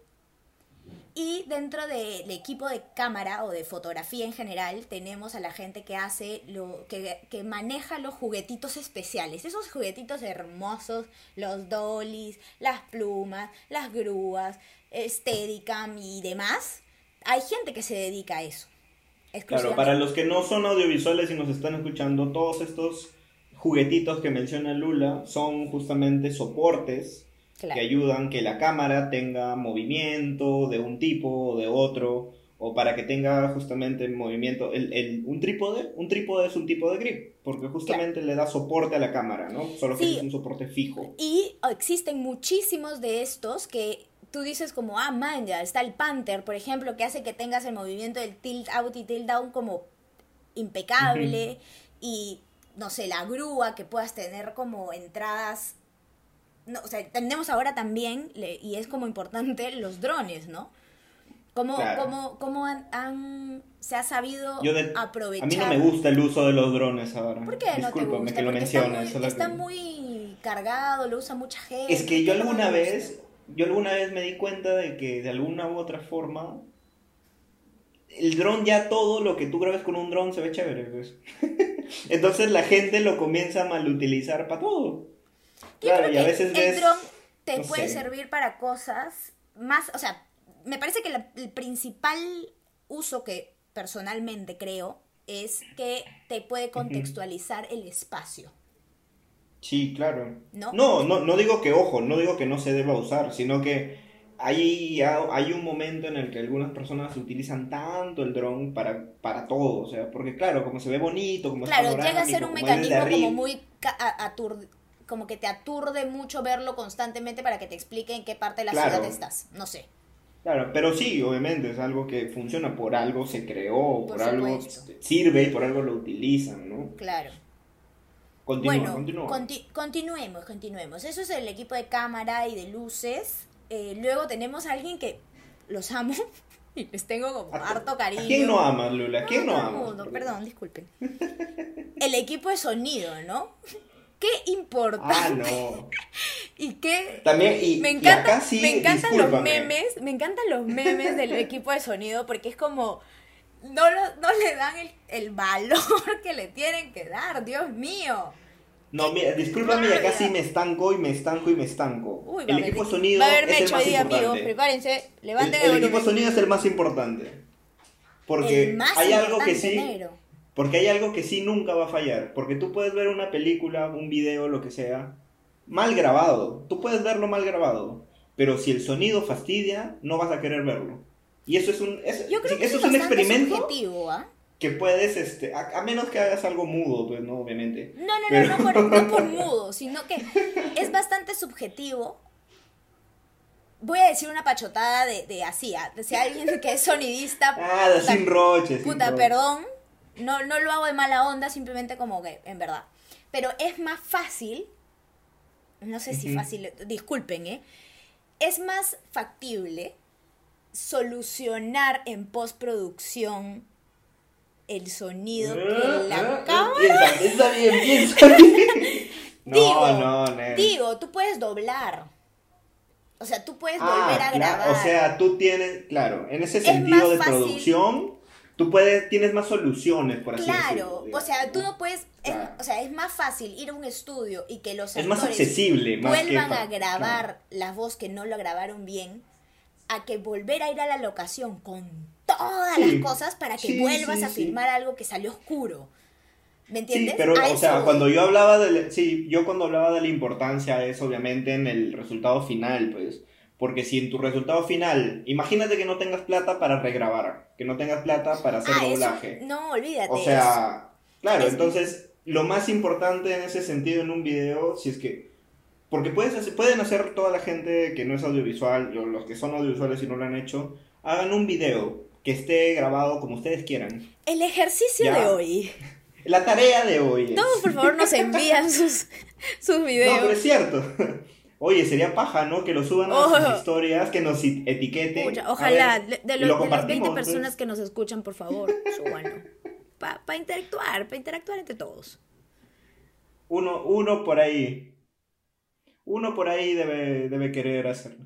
Y dentro del equipo de cámara o de fotografía en general, tenemos a la gente que hace lo que, que maneja los juguetitos especiales, esos juguetitos hermosos, los dollies, las plumas, las grúas, Steadicam y demás. Hay gente que se dedica a eso. Claro, para los que no son audiovisuales y nos están escuchando, todos estos juguetitos que menciona Lula son justamente soportes que ayudan que la cámara tenga movimiento de un tipo o de otro, o para que tenga justamente movimiento. El, el, un trípode, un trípode es un tipo de grip, porque justamente le da soporte a la cámara, ¿no? Solo que es un soporte fijo. Y existen muchísimos de estos que tú dices como, ah, man, ya está el Panther, por ejemplo, que hace que tengas el movimiento del tilt out y tilt down como impecable y, no sé, la grúa, que puedas tener como entradas. No, o sea, tenemos ahora también, y es como importante, los drones, ¿no? ¿Cómo, Claro. cómo, cómo han, han- se ha sabido Yo de- aprovechar? A mí no me gusta el uso de los drones ahora. ¿Por qué no te gusta? que lo está muy, solo está que- muy cargado, lo usa mucha gente. Es que yo ¿qué no alguna vez? Yo alguna vez me di cuenta de que de alguna u otra forma el dron ya todo lo que tú grabes con un dron se ve chévere, pues. Entonces la gente lo comienza a malutilizar para todo. Yo Claro, creo y a que veces el ves dron te no puede sé. servir para cosas más, o sea, me parece que la- el principal uso que personalmente creo es que te puede contextualizar el espacio. Sí, claro. ¿No? No, no, no digo que, ojo, no digo que no se deba usar, sino que hay, hay un momento en el que algunas personas utilizan tanto el dron para, para todo, o sea, porque claro, como se ve bonito, como Claro, llega a ser un como mecanismo como muy ca- a- atur- como que te aturde mucho verlo constantemente para que te explique en qué parte de la Claro. ciudad estás. No sé. Claro, pero sí, obviamente, es algo que funciona por algo, se creó, por, Por algo sirve y por algo lo utilizan, ¿no? Claro. Continúa, bueno, continúa. conti- continuemos, continuemos. Eso es el equipo de cámara y de luces. Eh, luego tenemos a alguien que los amo y les tengo como ¿A- harto cariño. ¿A quién no amas, Lula? ¿A quién no, mundo, Porque- Perdón, disculpen. El equipo de sonido, ¿no? Qué importante Ah, no. y qué También, y, me encanta, sí, me encantan los memes, me encantan los memes del equipo de sonido porque es como no, no le dan el, el valor que le tienen que dar, Dios mío. No, mira, discúlpame, y acá Rabia. sí me estanco y me estanco y me estanco. Uy, el equipo haber- sonido va a haber es el más día, amigos, importante. prepárense, El, levanten el el, equipo de volumen. sonido es el más importante. Porque El más hay algo que importante, sí, negro. porque hay algo que sí nunca va a fallar. Porque tú puedes ver una película, un video, lo que sea, mal grabado. Tú puedes verlo mal grabado. Pero si el sonido fastidia, no vas a querer verlo. Y eso es un, es- Yo creo sí, que eso es es un experimento subjetivo, ¿ah? Que puedes, este, a, a menos que hagas algo mudo, pues no, obviamente. No, no, Pero- no, no por, no por mudo, sino que es bastante subjetivo. Voy a decir una pachotada de, de así, ¿ah? si alguien que es sonidista, Ah, de puta, sin roches. sin puta, perdón, no, no lo hago de mala onda, simplemente como que, en verdad. Pero es más fácil, no sé si fácil, disculpen, ¿eh? Es más factible solucionar en postproducción el sonido que Ah, la ah, cámara. Piensa, bien, piensa bien. No, digo, no, no. digo, tú puedes doblar. O sea, tú puedes Ah, volver a claro, grabar. O sea, tú tienes, claro, en ese Es sentido de fácil. producción, tú puedes, tienes más soluciones, por así claro, decirlo. o sea, tú no puedes, es- Claro. o sea, es más fácil ir a un estudio y que los Es más actores accesible, más que vuelvan a grabar la voz que no lo grabaron bien, a que volver a ir a la locación con todas Sí. las cosas para que Sí, vuelvas sí, a sí. filmar algo que salió oscuro. ¿Me Sí, entiendes? pero, A o eso sea, voy. cuando yo hablaba de, sí, yo cuando hablaba de la importancia es obviamente en el resultado final, pues, porque si en tu resultado final, imagínate que no tengas plata para regrabar, que no tengas plata para hacer Ah, eso- doblaje. no, olvídate. O eso. sea, claro, Es- entonces lo más importante en ese sentido en un video, si es que, porque puedes hacer- pueden hacer toda la gente que no es audiovisual, o los que son audiovisuales y no lo han hecho, hagan un video que esté grabado como ustedes quieran. El ejercicio Ya. de hoy. La tarea de hoy es... Todos, por favor, nos envían sus, sus No, videos. pero es cierto. Oye, sería paja, ¿no? Que lo suban a Oh. sus historias, que nos etiqueten. Pucha, ojalá, ver, de, los- lo de las 20 compartimos, personas pues. que nos escuchan, por favor, súbanlo. Para interactuar, para interactuar entre todos. Uno, uno por ahí. Uno por ahí debe, debe querer hacerlo.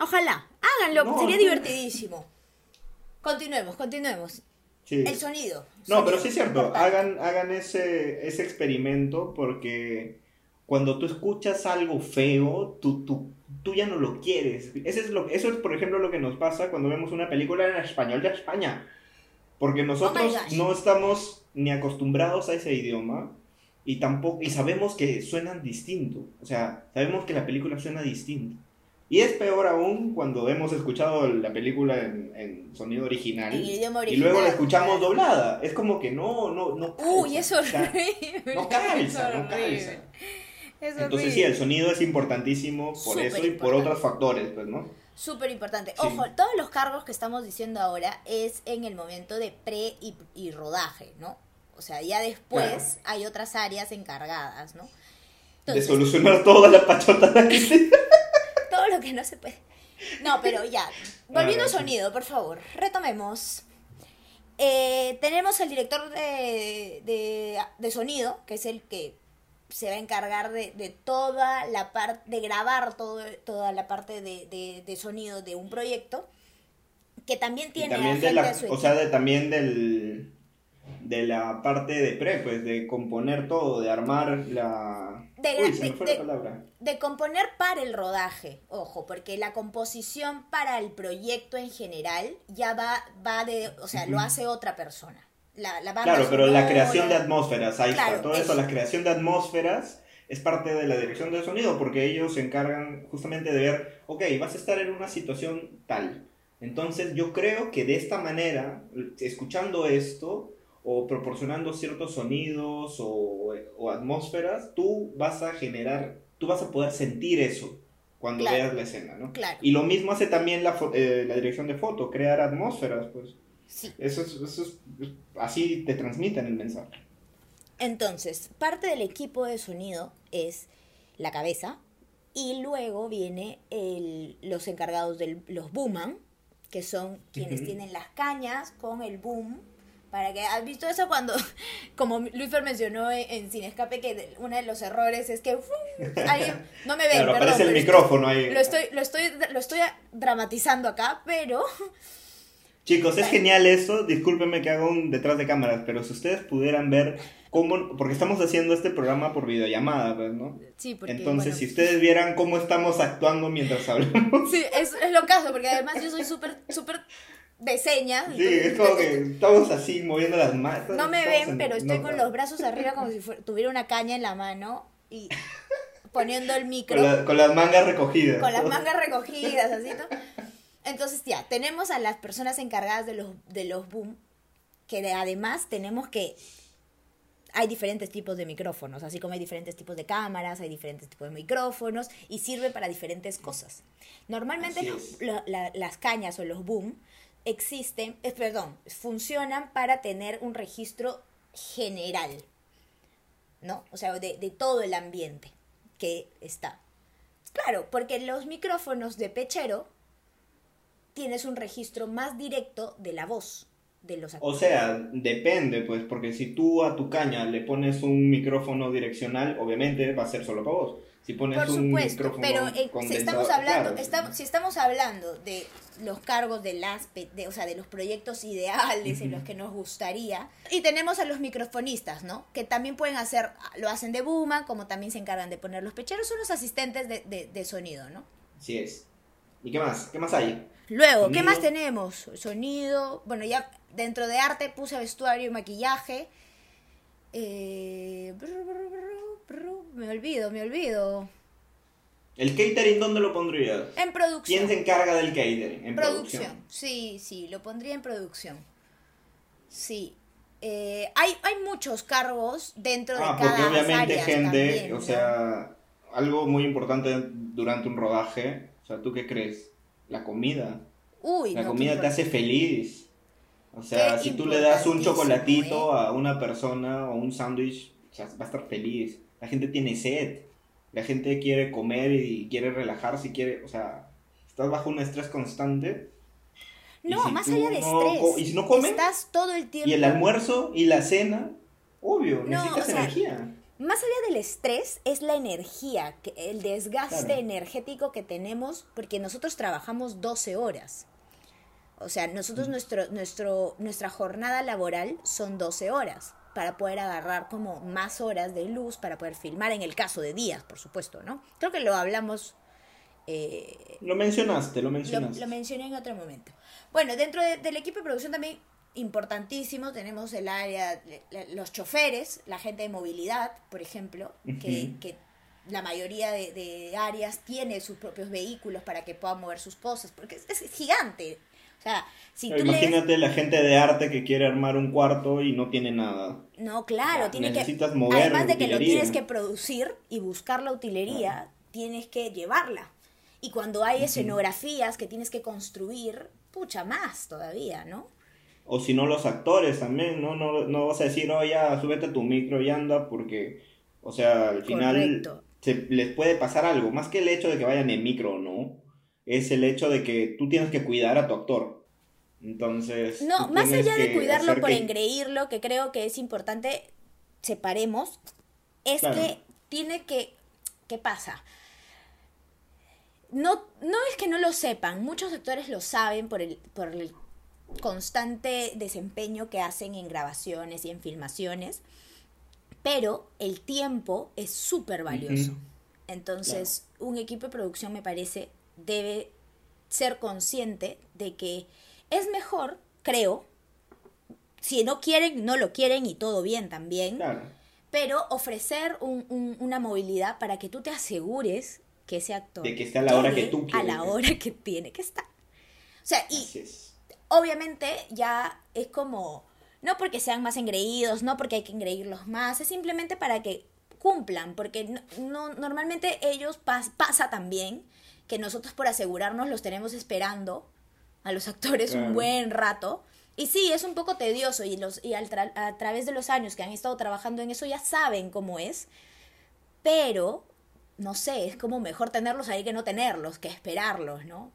Ojalá, háganlo, No, sería no. divertidísimo. Continuemos, continuemos. Sí. El sonido. No, sonido, pero sí es cierto, importante. hagan, hagan ese, ese experimento porque cuando tú escuchas algo feo, tú, tú, tú ya no lo quieres. Ese es lo, eso es, por ejemplo, lo que nos pasa cuando vemos una película en español de España. Porque nosotros Oh no estamos ni acostumbrados a ese idioma y tampoco y sabemos que suenan distinto. O sea, sabemos que la película suena distinto. Y es peor aún cuando hemos escuchado la película en, en sonido original, En idioma y luego la original, escuchamos doblada. Es como que no, no, no. Uy, calza. es O sea, horrible. no calza, es no calza. Es Entonces sí, el sonido es importantísimo por Súper eso y por otros factores, pues, ¿no? Súper importante. Sí. Ojo, todos los cargos que estamos diciendo ahora es en el momento de pre y, y rodaje, ¿no? O sea, ya después hay otras áreas encargadas, ¿no? de solucionar toda la pachota todo lo que no se puede. No, pero ya. Volviendo al sonido, por favor, retomemos. Eh, tenemos el director de, de, sonido, que es el que se va a encargar de, de toda la parte, de grabar todo, toda la parte de, de, sonido de un proyecto, que también tiene... también de la, o sea, de, también del, de la parte de pre, pues, de componer todo, de armar la... De, componer para el rodaje, ojo, porque la composición para el proyecto en general ya va, va de, o sea, lo hace otra persona. La, claro, pero la creación de atmósferas, ahí está, todo eso, la creación de atmósferas es parte de la dirección del sonido, porque ellos se encargan justamente de ver, ok, vas a estar en una situación tal. Entonces yo creo que de esta manera, escuchando esto, o proporcionando ciertos sonidos o, atmósferas, tú vas a generar, tú vas a poder sentir eso cuando veas la escena, ¿no? Y lo mismo hace también la, eh, la dirección de foto, crear atmósferas, pues. Sí. Eso es, eso es, así te transmiten el mensaje. Entonces, parte del equipo de sonido es la cabeza y luego viene el, los encargados de los booman, que son quienes tienen las cañas con el boom para que, ¿has visto eso cuando, como Luisfer mencionó en, Sin Escape, que uno de los errores es que no me ven, pero aparece el micrófono ahí. Lo estoy, lo, estoy, lo estoy dramatizando acá, pero... Chicos, es genial eso, discúlpenme que hago un detrás de cámaras, pero si ustedes pudieran ver cómo, porque estamos haciendo este programa por videollamada, pues, ¿no? Sí, porque, Entonces, si ustedes vieran cómo estamos actuando mientras hablamos. Sí, es, es lo caso, porque además yo soy súper, súper de señas. Sí, es como que estamos así moviendo las manos. No me ven, pero estoy con los brazos arriba como si tuviera una caña en la mano y poniendo el micro. Con, las mangas recogidas. Con las mangas recogidas, así, ¿no? Entonces, ya, tenemos a las personas encargadas de los, de los boom, que además tenemos que... Hay diferentes tipos de micrófonos, así como hay diferentes tipos de cámaras, hay diferentes tipos de micrófonos y sirve para diferentes cosas. Normalmente las cañas o los boom existen, eh, perdón, funcionan para tener un registro general, ¿no? O sea, de, de todo el ambiente que está. Claro, porque los micrófonos de pechero tienes un registro más directo de la voz de los actores. O sea, depende, pues, porque si tú a tu caña le pones un micrófono direccional, obviamente va a ser solo para vos. Si pones Por supuesto, pero eh, si estamos hablando, si estamos hablando de los cargos de las, de, o sea, de los proyectos ideales en los que nos gustaría, y tenemos a los microfonistas, ¿no? Que también pueden hacer, lo hacen de Buma, como también se encargan de poner los pecheros, son los asistentes de, de, sonido, ¿no? Sí es. ¿Y qué más? ¿Qué más hay? Luego, ¿qué más tenemos? Sonido, bueno, ya dentro de arte puse vestuario y maquillaje. Eh, me olvido, me olvido. ¿El catering dónde lo pondrías? En producción. ¿Quién se encarga del catering? En producción. Sí, sí, lo pondría en producción. Sí. Eh, hay, hay muchos cargos dentro de ah, cada porque obviamente gente, o sea, algo muy importante durante un rodaje, o sea, ¿tú qué crees? La comida. Uy, la comida te hace feliz. O sea, si tú le das un chocolatito ¿eh? a una persona o un sándwich, o sea, va a estar feliz. La gente tiene sed. La gente quiere comer y quiere relajarse y quiere, o sea, estás bajo un estrés constante. No, más allá de estrés. y si no comes. Estás todo el tiempo. Y el almuerzo y la cena, obvio, necesitas energía. Más allá del estrés es la energía, el desgaste energético que tenemos porque nosotros trabajamos 12 horas. O sea, nosotros, mm. nuestro, nuestro, nuestra jornada laboral son 12 horas para poder agarrar como más horas de luz, para poder filmar, en el caso de días, por supuesto, ¿no? Creo que lo hablamos... Eh, lo mencionaste, lo mencionaste. Lo, mencioné en otro momento. Bueno, dentro del equipo de producción también importantísimo, tenemos el área, los choferes, la gente de movilidad, por ejemplo, que, que la mayoría de, de, áreas tiene sus propios vehículos para que puedan mover sus cosas, porque es, es gigante o sea, si tú Imagínate la gente de arte que quiere armar un cuarto y no tiene nada. No, claro, tiene necesitas mover Además de que lo tienes que producir y buscar la utilería, tienes que llevarla. Y cuando hay escenografías que tienes que construir, pucha más todavía, ¿no? o si no los actores también, ¿no? No, no vas a decir, oh, ya, súbete tu micro y anda, porque, o sea, al final se, les puede pasar algo, más que el hecho de que vayan en micro o no, es el hecho de que tú tienes que cuidar a tu actor. Entonces... No, más allá de cuidarlo por engreírlo, que creo que es importante, separemos, es que tiene que... ¿Qué pasa? No, no es que no lo sepan, muchos actores lo saben por el, por el constante desempeño que hacen en grabaciones y en filmaciones, pero el tiempo es súper valioso. Entonces, un equipo de producción me parece debe ser consciente de que es mejor, creo, si no quieren, no lo quieren y todo bien también, pero ofrecer una movilidad para que tú te asegures que ese actor... De que esté a la hora que tú quieres. A la hora que tiene que estar. O sea, y obviamente ya es como, no porque sean más engreídos, no porque hay que engreírlos más, es simplemente para que cumplan, porque no, normalmente ellos pasa también que nosotros por asegurarnos los tenemos esperando a los actores un buen rato. Y sí, es un poco tedioso y, los, y a través de los años que han estado trabajando en eso ya saben cómo es, pero no sé, es como mejor tenerlos ahí que no tenerlos, que esperarlos, ¿no?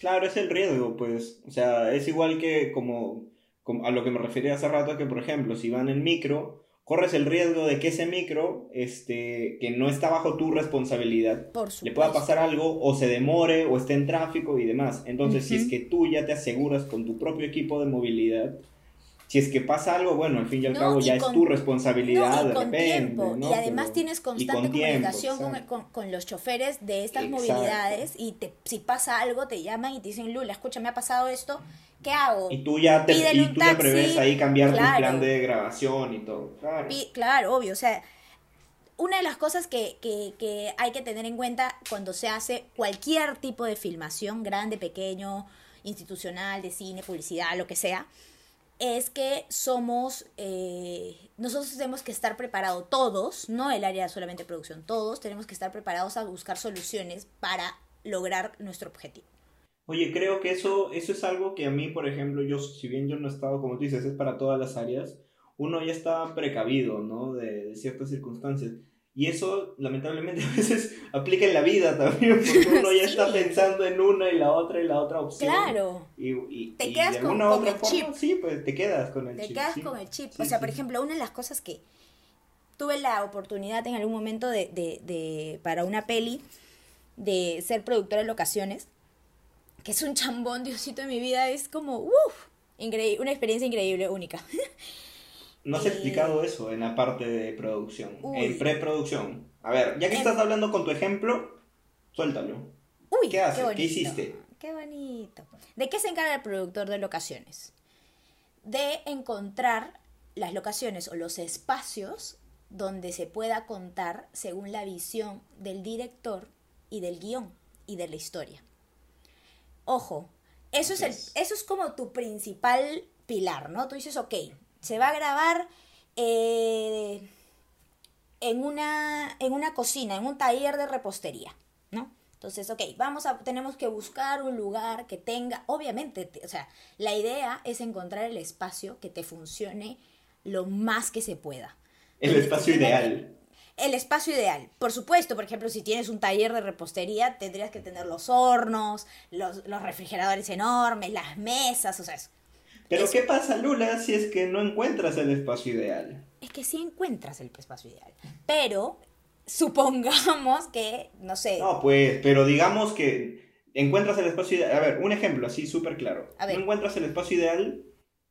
Claro, es el riesgo, pues. O sea, es igual que como, a lo que me refería hace rato, que por ejemplo, si van en micro, corres el riesgo de que ese micro, este, que no está bajo tu responsabilidad, le pueda pasar algo o se demore o esté en tráfico y demás. Entonces, si es que tú ya te aseguras con tu propio equipo de movilidad, si es que pasa algo, bueno, al fin y al cabo ya es tu responsabilidad de repente. Y además tienes constante comunicación con, los choferes de estas movilidades y te, si pasa algo te llaman y te dicen, Lula, escucha, me ha pasado esto, ¿qué hago? Y tú ya te, y tú prevés ahí cambiar tu plan de grabación y todo. Claro. claro, obvio, o sea, una de las cosas que, que, que hay que tener en cuenta cuando se hace cualquier tipo de filmación, grande, pequeño, institucional, de cine, publicidad, lo que sea, es que somos, eh, nosotros tenemos que estar preparados todos, no el área solamente de producción, todos tenemos que estar preparados a buscar soluciones para lograr nuestro objetivo. Oye, creo que eso, eso es algo que a mí, por ejemplo, yo, si bien yo no he estado, como tú dices, es para todas las áreas, uno ya está precavido, ¿no? De, de ciertas circunstancias. Y eso, lamentablemente, a veces aplica en la vida también, porque uno ya está pensando en una y la otra y la otra opción. Claro. Y, te quedas con, el chip. Sí, pues te quedas con el chip. Te quedas con el chip. o sea, por ejemplo, una de las cosas que tuve la oportunidad en algún momento de, de, de para una peli, de ser productora de locaciones, que es un chambón, Diosito, de mi vida, es como, uff, una experiencia increíble, única. No has explicado eso en la parte de producción, en preproducción. A ver, ya que estás hablando con tu ejemplo, suéltalo. Uy, ¿Qué haces? Qué, hiciste? Qué bonito. ¿De qué se encarga el productor de locaciones? De encontrar las locaciones o los espacios donde se pueda contar según la visión del director y del guion y de la historia. Ojo, eso es, el, eso es como tu principal pilar, ¿no? Tú dices, ok, se va a grabar eh, en, una, en una cocina, en un taller de repostería, ¿no? Entonces, ok, vamos a, tenemos que buscar un lugar que tenga, obviamente, o sea, la idea es encontrar el espacio que te funcione lo más que se pueda. El espacio ideal. El espacio ideal. Por supuesto, por ejemplo, si tienes un taller de repostería, tendrías que tener los hornos, los, los refrigeradores enormes, las mesas, o sea, pero ¿qué pasa, Lula, si es que no encuentras el espacio ideal? Es que sí encuentras el espacio ideal. Pero supongamos que, no sé. No, pues, pero digamos que encuentras el espacio ideal. A ver, un ejemplo así súper claro. No encuentras el espacio ideal,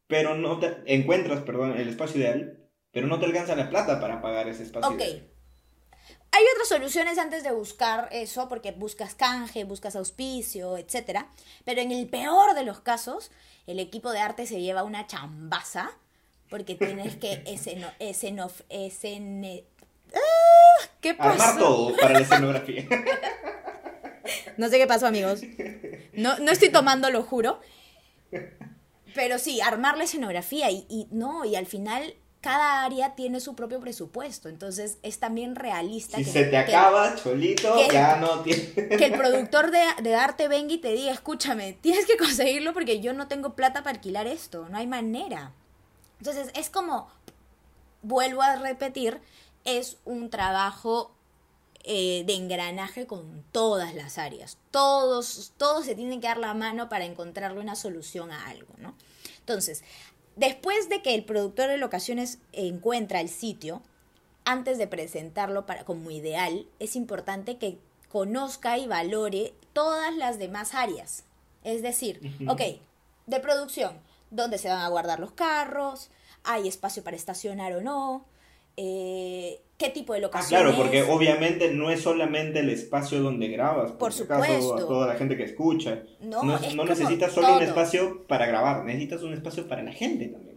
pero no te. Encuentras, perdón, el espacio ideal, pero no te alcanza la plata para pagar ese espacio ideal. Hay otras soluciones antes de buscar eso, porque buscas canje, buscas auspicio, etc. Pero en el peor de los casos, el equipo de arte se lleva una chambaza, porque tienes que esceno, escenof, escene, ¡Ah! ¿Qué pasó? Armar todo para la escenografía. No sé qué pasó, amigos. No, no estoy tomando, lo juro. Pero sí, armar la escenografía y, y no, y al final cada área tiene su propio presupuesto, entonces es también realista. Si que, se te acaba, cholito, que- ya no tiene... que el productor de, de arte venga y te diga, escúchame, tienes que conseguirlo porque yo no tengo plata para alquilar esto, no hay manera. Entonces es como, vuelvo a repetir, es un trabajo eh, de engranaje con todas las áreas. Todos, todos se tienen que dar la mano para encontrarle una solución a algo, ¿no? Entonces, después de que el productor de locaciones encuentra el sitio, antes de presentarlo para, como ideal, es importante que conozca y valore todas las demás áreas. Es decir, ok, de producción, dónde se van a guardar los carros, hay espacio para estacionar o no, eh, qué tipo de Ah, locación claro, porque obviamente no es solamente el espacio donde grabas, Por supuesto. a toda la gente que escucha. No, No, es no necesitas solo un espacio para grabar, necesitas un espacio para la gente también.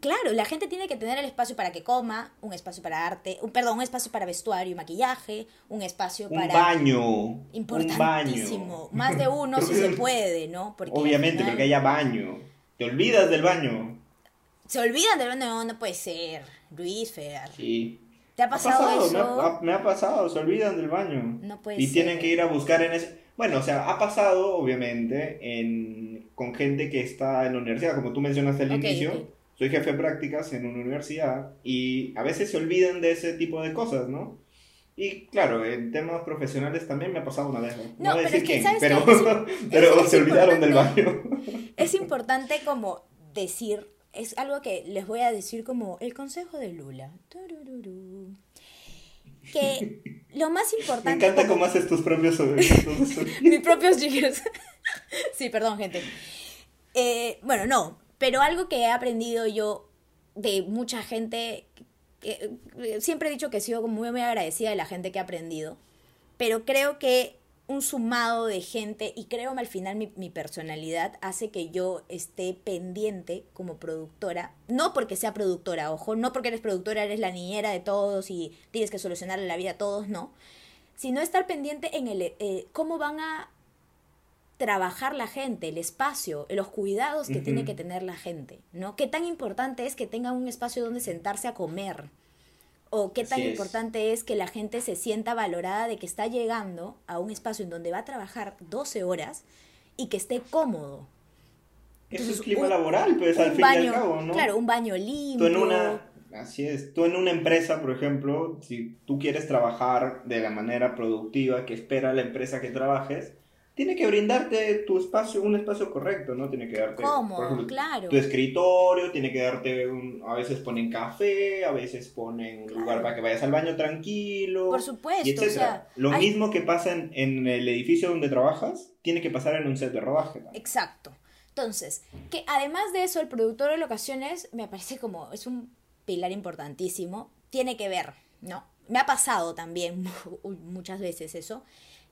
Claro, la gente tiene que tener el espacio para que coma, un espacio para arte, un, perdón, un espacio para vestuario y maquillaje, un espacio Un para... baño. Un Importantísimo. baño. Más de uno si se puede, ¿no? Porque Obviamente, final- porque haya baño. Te olvidas del baño. Se olvidan de... No, no puede ser. Luis Fer. Sí. ¿Te ha Ha pasado, pasado, eso? me ha, me ha pasado, se olvidan del baño. No puede y ser. tienen que ir a buscar en ese... Bueno, o sea, ha pasado, obviamente, en... con gente que está en la universidad, como tú mencionaste al Ok, inicio. ok. Soy jefe de prácticas en una universidad y a veces se olvidan de ese tipo de cosas, ¿no? Y claro, en temas profesionales también me ha pasado una vez. No, No, pero decir es que, quién, ¿sabes pero? Es- pero es se olvidaron del baño. Es importante como decir... Es algo que les voy a decir como el consejo de Lula. Que lo más Me importante... encanta como- cómo haces tus propios. Mis propios jiggers. sí, perdón, gente. Eh, bueno, no, pero algo que he aprendido yo de mucha gente, eh, siempre he dicho que he sido como muy, muy agradecida de la gente que he aprendido, pero creo que un sumado de gente, y creo que al final mi, mi personalidad hace que yo esté pendiente como productora, no porque sea productora, ojo, no porque eres productora, eres la niñera de todos y tienes que solucionarle la vida a todos, no, sino estar pendiente en el eh, cómo van a trabajar la gente, el espacio, los cuidados que tiene que tener la gente, ¿no? Qué tan importante es que tengan un espacio donde sentarse a comer. O qué tan Así importante es que la gente se sienta valorada de que está llegando a un espacio en donde va a trabajar 12 horas y que esté cómodo. Eso Entonces, es clima un- laboral, pues al fin y baño, al cabo, ¿no? Claro, un baño Tú limpio. en una, así es, tú en una empresa, por ejemplo, si tú quieres trabajar de la manera productiva que espera la empresa que trabajes, tiene que brindarte tu espacio, un espacio correcto, ¿no? Tiene que darte, Cómodo, por ejemplo, claro. tu escritorio, tiene que darte un, a veces ponen café, a veces ponen un Claro. lugar para que vayas al baño tranquilo. Por supuesto, y o etcétera. sea, Lo hay- mismo que pasa en, en el edificio donde trabajas, tiene que pasar en un set de rodaje. Exacto. Entonces, que además de eso, el productor de locaciones me parece como, es un pilar importantísimo, tiene que ver, ¿no? Me ha pasado también muchas veces eso,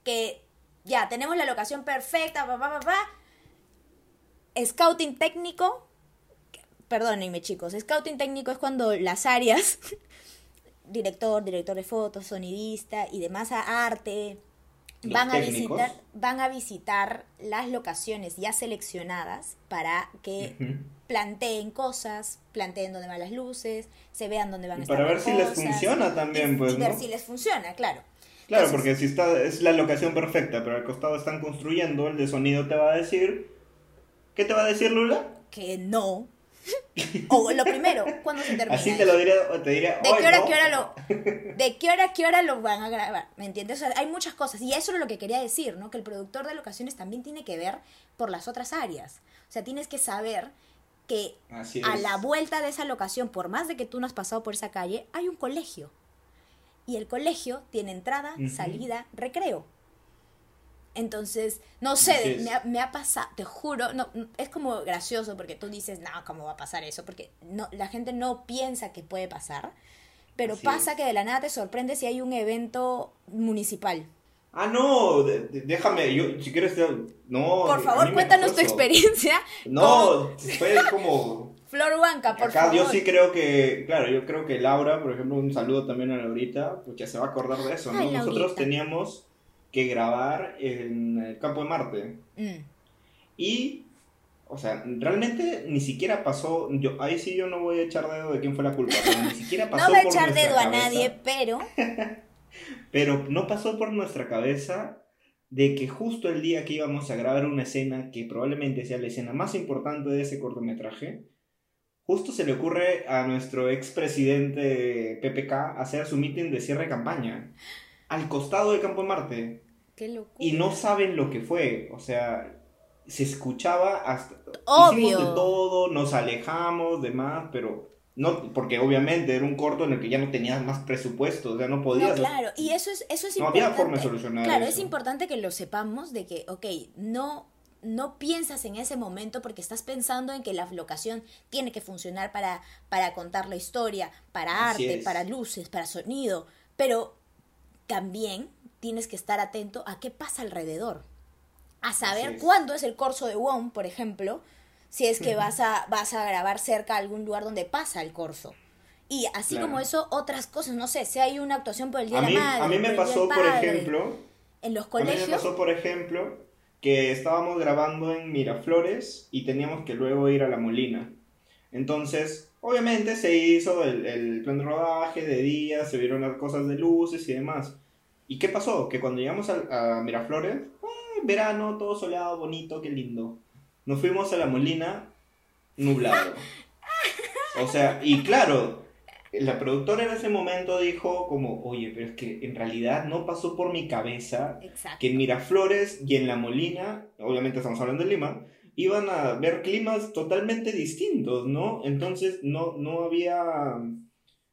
que ya tenemos la locación perfecta, pa, pa, pa, pa. Scouting técnico, perdónenme chicos, scouting técnico es cuando las áreas, director, director de fotos, sonidista y demás a arte, van a visitar van a visitar las locaciones ya seleccionadas para que planteen cosas, planteen dónde van las luces, se vean dónde van a Y estar para ver las si les funciona también, y, pues, y ver ¿no? si les funciona, claro. Claro, Entonces- porque si está, es la locación perfecta, pero al costado están construyendo, el de sonido te va a decir... ¿Qué te va a decir Lula? Que no. o lo primero, ¿cuándo se termina? Así te lo diría, o te diría... ¿De "Ay, qué hora, no". qué hora lo, de qué hora, a qué hora lo van a grabar? ¿Me entiendes? O sea, hay muchas cosas. Y eso es lo que quería decir, ¿no? Que el productor de locaciones también tiene que ver por las otras áreas. O sea, tienes que saber que a la vuelta de esa locación, por más de que tú no has pasado por esa calle, hay un colegio. Y el colegio tiene entrada, salida, recreo. Entonces, no sé, me ha, me ha pasado, te juro, no, es como gracioso porque tú dices, no, ¿cómo va a pasar eso? Porque no, la gente no piensa que puede pasar, pero Así pasa es. que de la nada te sorprende si hay un evento municipal. Ah, no, déjame, yo si quieres... No, Por favor, cuéntanos tu experiencia. No, fue como... Flor Huanca, por Acá favor. yo sí creo que, claro, yo creo que Laura, por ejemplo, un saludo también a Laurita, porque se va a acordar de eso, ¿no? Ay, Nosotros teníamos que grabar en el campo de Marte. Mm, Y O sea, realmente ni siquiera pasó. Yo, ahí sí yo no voy a echar dedo de quién fue la culpa, pero ni siquiera pasó no voy a echar dedo a nadie, pero Pero no pasó por nuestra cabeza de que justo el día que íbamos a grabar una escena que probablemente sea la escena más importante de ese cortometraje, justo se le ocurre a nuestro expresidente PPK hacer su meeting de cierre de campaña al costado de Campo de Marte qué locura. y no saben lo que fue, o sea, se escuchaba hasta Obvio. hicimos de todo, nos alejamos, demás, pero no porque obviamente era un corto en el que ya no tenías más presupuesto, o sea, no podías No, claro, y eso es, eso es no importante. había forma de solucionar Claro, eso. es importante que lo sepamos de que, ok, no, no piensas en ese momento porque estás pensando en que la locación tiene que funcionar para, para contar la historia, para Así arte, es. para luces, para sonido, pero también tienes que estar atento a qué pasa alrededor. A saber cuándo es el corso de WOM, por ejemplo, si es que vas a, vas a grabar cerca a algún lugar donde pasa el corso. Y así Claro. como eso, otras cosas, no sé, si hay una actuación por el Día A de mí, la Madre. a mí me pasó, por Padre, ejemplo, En los a mí colegios. me pasó, por ejemplo, que estábamos grabando en Miraflores y teníamos que luego ir a La Molina. Entonces, obviamente se hizo el, el plan de rodaje de día, se vieron las cosas de luces y demás. ¿Y qué pasó? Que cuando llegamos a, a Miraflores, eh, verano, todo soleado, bonito, qué lindo. Nos fuimos a La Molina, nublado. O sea, y claro, la productora en ese momento dijo como, oye, pero es que en realidad no pasó por mi cabeza Exacto. que en Miraflores y en La Molina, obviamente estamos hablando de Lima, iban a ver climas totalmente distintos, ¿no? Entonces no, no había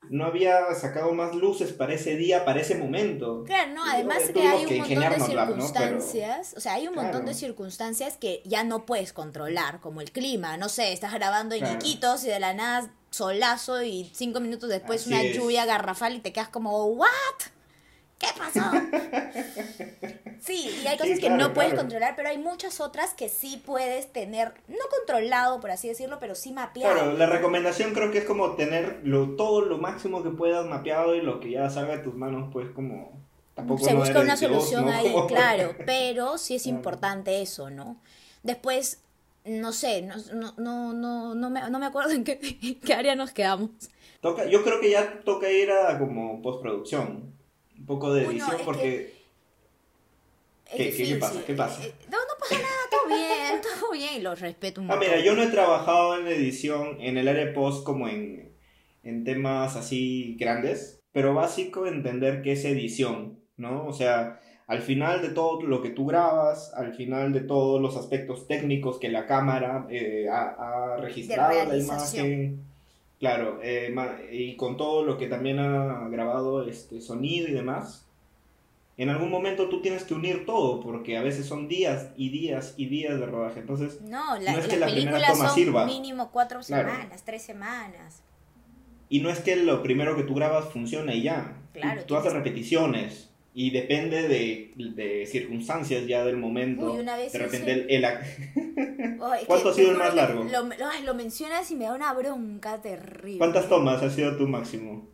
no había sacado más luces para ese día, para ese momento. Claro, no, además que hay un montón de circunstancias, o sea, hay un montón de circunstancias que ya no puedes controlar, como el clima, no sé, estás grabando en Claro. Iquitos y de la nada solazo y cinco minutos después Así una es. lluvia garrafal y te quedas como, ¿what? ¿Qué pasó? Sí, y hay cosas que claro, no puedes controlar, pero hay muchas otras que sí puedes tener, no controlado, por así decirlo, pero sí mapeado. Claro, la recomendación creo que es como tener lo, todo lo máximo que puedas mapeado y lo que ya salga de tus manos, pues como... Tampoco se busca una solución ¿no? ahí, claro, pero sí es importante eso, ¿no? Después, no sé, no, no, no, no, me, no me acuerdo en qué, qué área nos quedamos. Toca, yo creo que ya toca ir a como postproducción. Un poco de edición porque... ¿Qué- qué- pasa? ¿Qué pasa? Eh, No, no pasa nada, todo bien, todo bien, y lo respeto un Ah, montón. mira, yo no he trabajado en edición en el área post como en, en temas así grandes, pero básico entender qué es edición, ¿no? O sea, al final de todo lo que tú grabas, al final de todos los aspectos técnicos que la cámara eh, ha, ha registrado la imagen, claro, eh, y con todo lo que también ha grabado este sonido y demás. En algún momento tú tienes que unir todo, porque a veces son días y días y días de rodaje. Entonces, No, la- no es que la primera toma son sirva. mínimo cuatro Claro. semanas, tres semanas. Y no es que lo primero que tú grabas funcione y ya. Claro, tú, tú haces repeticiones. Y depende de, de circunstancias ya del momento. Uy, una vez de repente el, el ac- Oh, es ¿Cuánto ha sido el más largo? Lo, lo- ay, lo mencionas y me da una bronca terrible. ¿Cuántas tomas ha sido tu máximo?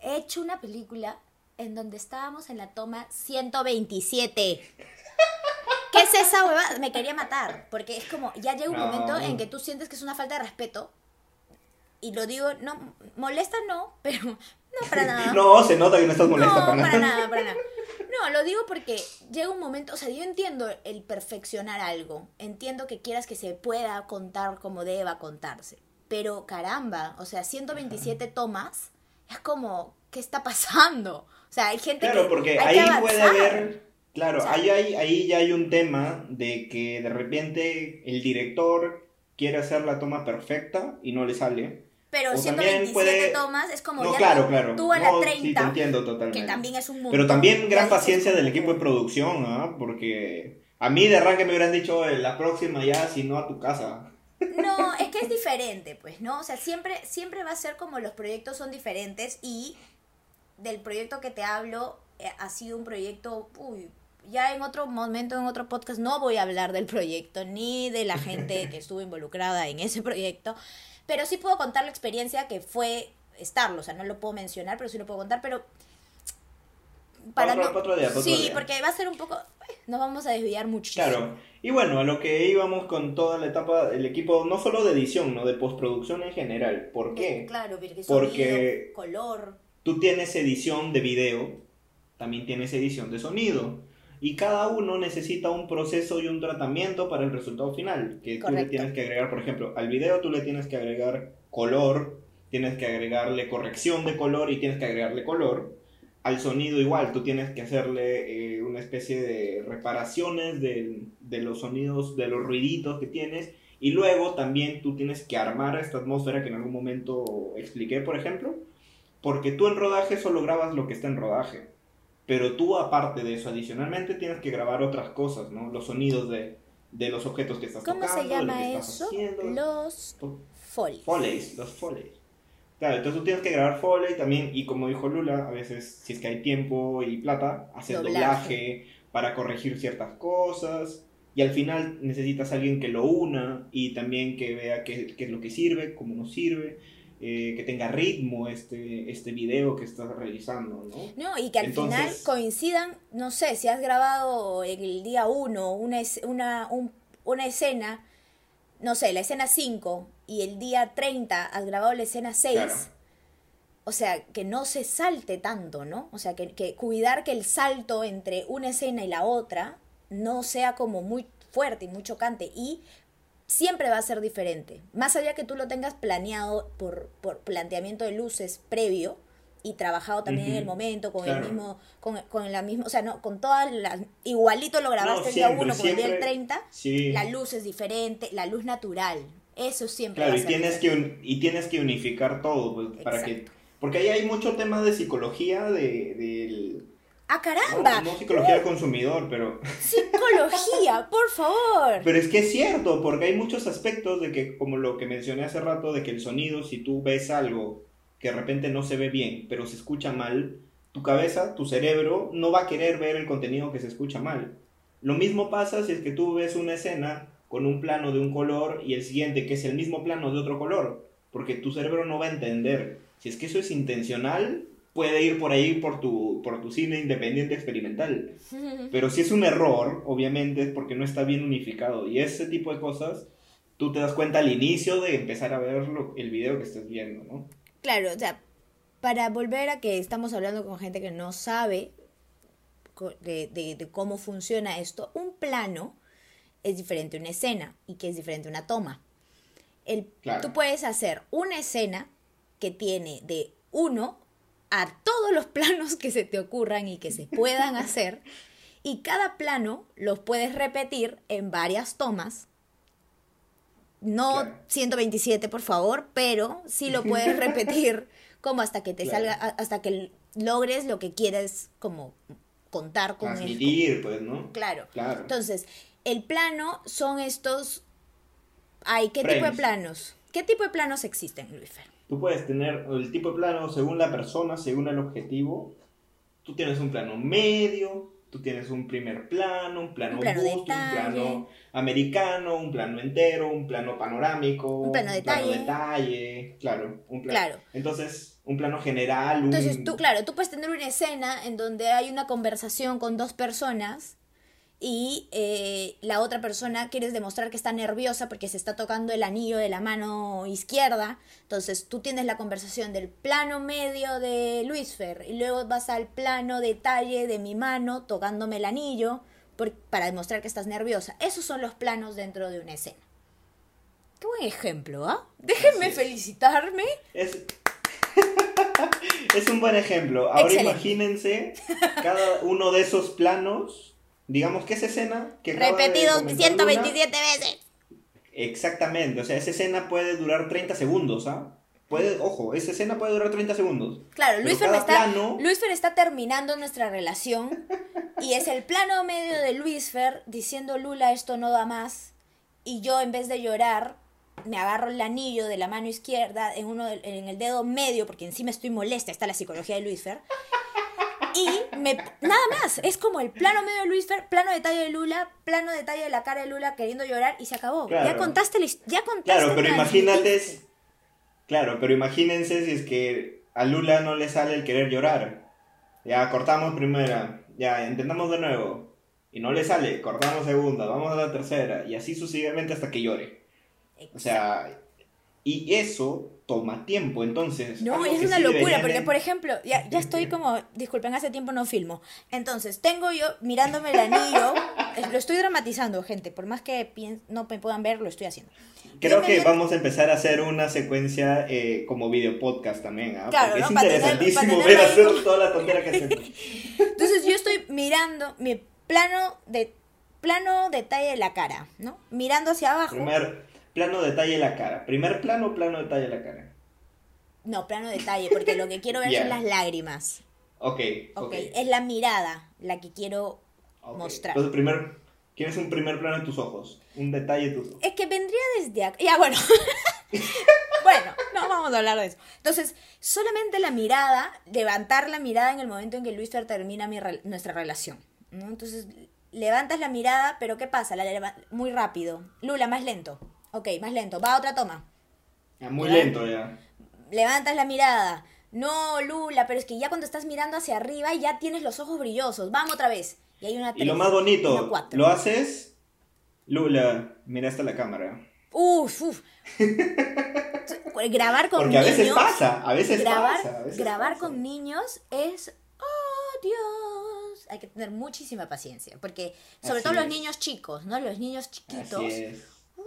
He hecho una película en donde estábamos en la toma 127. ¿Qué es esa hueva? Me quería matar. Porque es como, ya llega un No. momento en que tú sientes que es una falta de respeto. Y lo digo, no, molesta no, pero no para nada. No, se nota que no estás molesta No, para nada. para nada, para nada. No, lo digo porque llega un momento, o sea, yo entiendo el perfeccionar algo, entiendo que quieras que se pueda contar como deba contarse, pero caramba, o sea, 127 tomas, es como, ¿qué está pasando? O sea, hay gente Claro, que porque hay ahí que puede haber. Claro, O sea- ahí, hay- ahí ya hay un tema de que de repente el director quiere hacer la toma perfecta y no le sale. Pero o 127 también puede- tomas es como No, ya claro, tú, claro. tú a la No, sí, te 30, entiendo totalmente. que también es un mundo. Pero también gran paciencia del equipo de producción, ¿ah? Porque a mí de arranque me hubieran dicho "Eh, la próxima ya, si no a tu casa. No, es que es diferente, pues, ¿no? O sea, siempre, siempre va a ser como los proyectos son diferentes y del proyecto que te hablo eh, ha sido un proyecto, uy, ya en otro momento, en otro podcast, no voy a hablar del proyecto ni de la gente que estuvo involucrada en ese proyecto, pero sí puedo contar la experiencia que fue estarlo, o sea, no lo puedo mencionar, pero sí lo puedo contar, pero para Otro- no... otro día, otro sí, día. porque va a ser un poco... nos vamos a desviar mucho. Claro. Y bueno, a lo que íbamos con toda la etapa, el equipo, no solo de edición, no de postproducción en general. ¿Por qué? Claro, porque, Porque- color. Tú tienes edición de video, también tienes edición de sonido. Y cada uno necesita un proceso y un tratamiento para el resultado final. Que tú le tienes que agregar, por ejemplo, al video tú le tienes que agregar color, tienes que agregarle corrección de color y tienes que agregarle color. Al sonido igual, tú tienes que hacerle eh, una especie de reparaciones de, de los sonidos, de los ruiditos que tienes. Y luego también tú tienes que armar esta atmósfera que en algún momento expliqué, por ejemplo. Porque tú en rodaje solo grabas lo que está en rodaje. Pero tú, aparte de eso, adicionalmente tienes que grabar otras cosas, ¿no? Los sonidos de, de los objetos que estás ¿Cómo tocando, se de lo llama que estás eso? haciendo. Los folies. Foleys, los foleys. Claro, entonces tú tienes que grabar foley también, y como dijo Lula, a veces, si es que hay tiempo y plata, hacer Doblaje. doblaje para corregir ciertas cosas. Y al final necesitas a alguien que lo una y también que vea qué, qué es lo que sirve, cómo no sirve, eh, que tenga ritmo este, este video que estás realizando, ¿no? No, y que al Entonces- final coincidan, no sé, si has grabado el día 1 una, una, un- una escena, no sé, la escena 5, y el día 30 has grabado la escena 6, Claro. o sea, que no se salte tanto, ¿no? O sea, que, que cuidar que el salto entre una escena y la otra no sea como muy fuerte y muy chocante, y siempre va a ser diferente. Más allá que tú lo tengas planeado por, por planteamiento de luces previo y trabajado también en el momento, con claro. el mismo, con, con la misma, o sea, no, con todas las, igualito lo grabaste el día siempre, 1 con el día siempre, 30, Sí. la luz es diferente, la luz natural, eso siempre Claro, va a y ser tienes, que diferente. un- y tienes que unificar todo, pues, para que... Porque ahí hay mucho tema de psicología, de, del... ¡Ah, caramba! No, no psicología del consumidor, pero... Psicología, por favor. Pero es que es cierto, porque hay muchos aspectos de que, como lo que mencioné hace rato, de que el sonido, si tú ves algo que de repente no se ve bien, pero se escucha mal, tu cabeza, tu cerebro, no va a querer ver el contenido que se escucha mal. Lo mismo pasa si es que tú ves una escena con un plano de un color y el siguiente que es el mismo plano de otro color, porque tu cerebro no va a entender. Si es que eso es intencional, puede ir por ahí por tu, por tu cine independiente experimental. Pero si es un error, obviamente es porque no está bien unificado. Y ese tipo de cosas, tú te das cuenta al inicio de empezar a ver lo- el video que estés viendo, ¿no? Claro, o sea, para volver a que estamos hablando con gente que no sabe de, de- de cómo funciona esto, un plano es diferente a una escena y que es diferente a una toma. El, Claro. Tú puedes hacer una escena que tiene de uno a todos los planos que se te ocurran y que se puedan hacer y cada plano los puedes repetir en varias tomas. No Claro. 127, por favor, pero sí lo puedes repetir como hasta que te Claro. salga, a- hasta que logres lo que quieres como contar con el... Transmitir, pues, ¿no? Claro. Claro. Entonces, el plano son estos... Ay, ¿qué tipo de planos? ¿Qué tipo de planos existen, Luis Fer? Tú puedes tener el tipo de plano según la persona, según el objetivo. Tú tienes un plano medio, tú tienes un primer plano, un plano, Un plano busto, un plano americano, un plano entero, un plano panorámico, Un plano detalle. detalle, claro, un plano. Claro. Entonces, un plano general, un... Entonces, tú, claro, tú puedes tener una escena en donde hay una conversación con dos personas y eh, la otra persona quieres demostrar que está nerviosa porque se está tocando el anillo de la mano izquierda. Entonces, tú tienes la conversación del plano medio de Luis Fer y luego vas al plano detalle de mi mano tocándome el anillo por- para demostrar que estás nerviosa. Esos son los planos dentro de una escena. Qué buen ejemplo, ¿ah? Déjenme felicitarme. Es... es un buen ejemplo. Ahora Excelente. imagínense cada uno de esos planos, digamos que esa escena que de Repetidos comentar Luna, 127 veces. Exactamente, o sea, esa escena puede durar 30 segundos, ¿ah? Puede, ojo, esa escena puede durar 30 segundos. Claro, Luis Fer, está, plano- Luis Fer está terminando nuestra relación y es el plano medio de Luis Fer diciendo Lula esto no da más y yo en vez de llorar me agarro el anillo de la mano izquierda en uno del- en el dedo medio porque encima estoy molesta está la psicología de Luis Fer y me nada más es como el plano medio de Luis Fer plano detalle de Lula plano detalle de la cara de Lula queriendo llorar y se acabó ya Claro. contaste la ya contaste Claro, pero imagínate, claro, pero imagínense si es que a Lula no le sale el querer llorar. Ya cortamos primera, ya intentamos de nuevo. y no le sale, cortamos segunda, vamos a la tercera, y así sucesivamente hasta que llore. O sea, y eso toma tiempo, entonces. No, es una locura, porque por ejemplo, ya, ya estoy como, disculpen, hace tiempo no filmo. Entonces, tengo yo mirándome el anillo, lo estoy dramatizando, gente, por más que no me puedan ver, lo estoy haciendo. Creo que vamos a empezar a hacer una secuencia eh, como video podcast también, ¿ah? Claro, porque es interesantísimo ver hacer toda la tontería que hacemos. Entonces, yo estoy mirando mi plano de plano detalle de la cara, ¿no? Mirando hacia abajo. Primer plano detalle la cara. Primer plano, plano detalle la cara. No, plano detalle, porque lo que quiero ver son las lágrimas. Ok, ok. Es la mirada la que quiero mostrar. Entonces, primer, ¿quieres un primer plano en tus ojos? Un detalle en tus ojos. Es que vendría desde acá. Ya, bueno. bueno, no vamos a hablar de eso. Entonces, solamente la mirada, levantar la mirada en el momento en que Luis termina nuestra relación. Entonces, levantas la mirada, pero ¿qué pasa? La muy rápido. Lula, más lento. Ok, más lento. Va a otra toma. muy lento ya. Levantas la mirada. No, Lula, pero es que ya cuando estás mirando hacia arriba ya tienes los ojos brillosos. Vamos otra vez. Y hay una Y lo más bonito, lo haces. Lula, mira hasta la cámara. Uf, uf. grabar con Porque a veces pasa, a veces pasa. grabar con niños es. Oh, Dios. Hay que tener muchísima paciencia. Porque, sobre todo los niños chicos, ¿no? Los niños chiquitos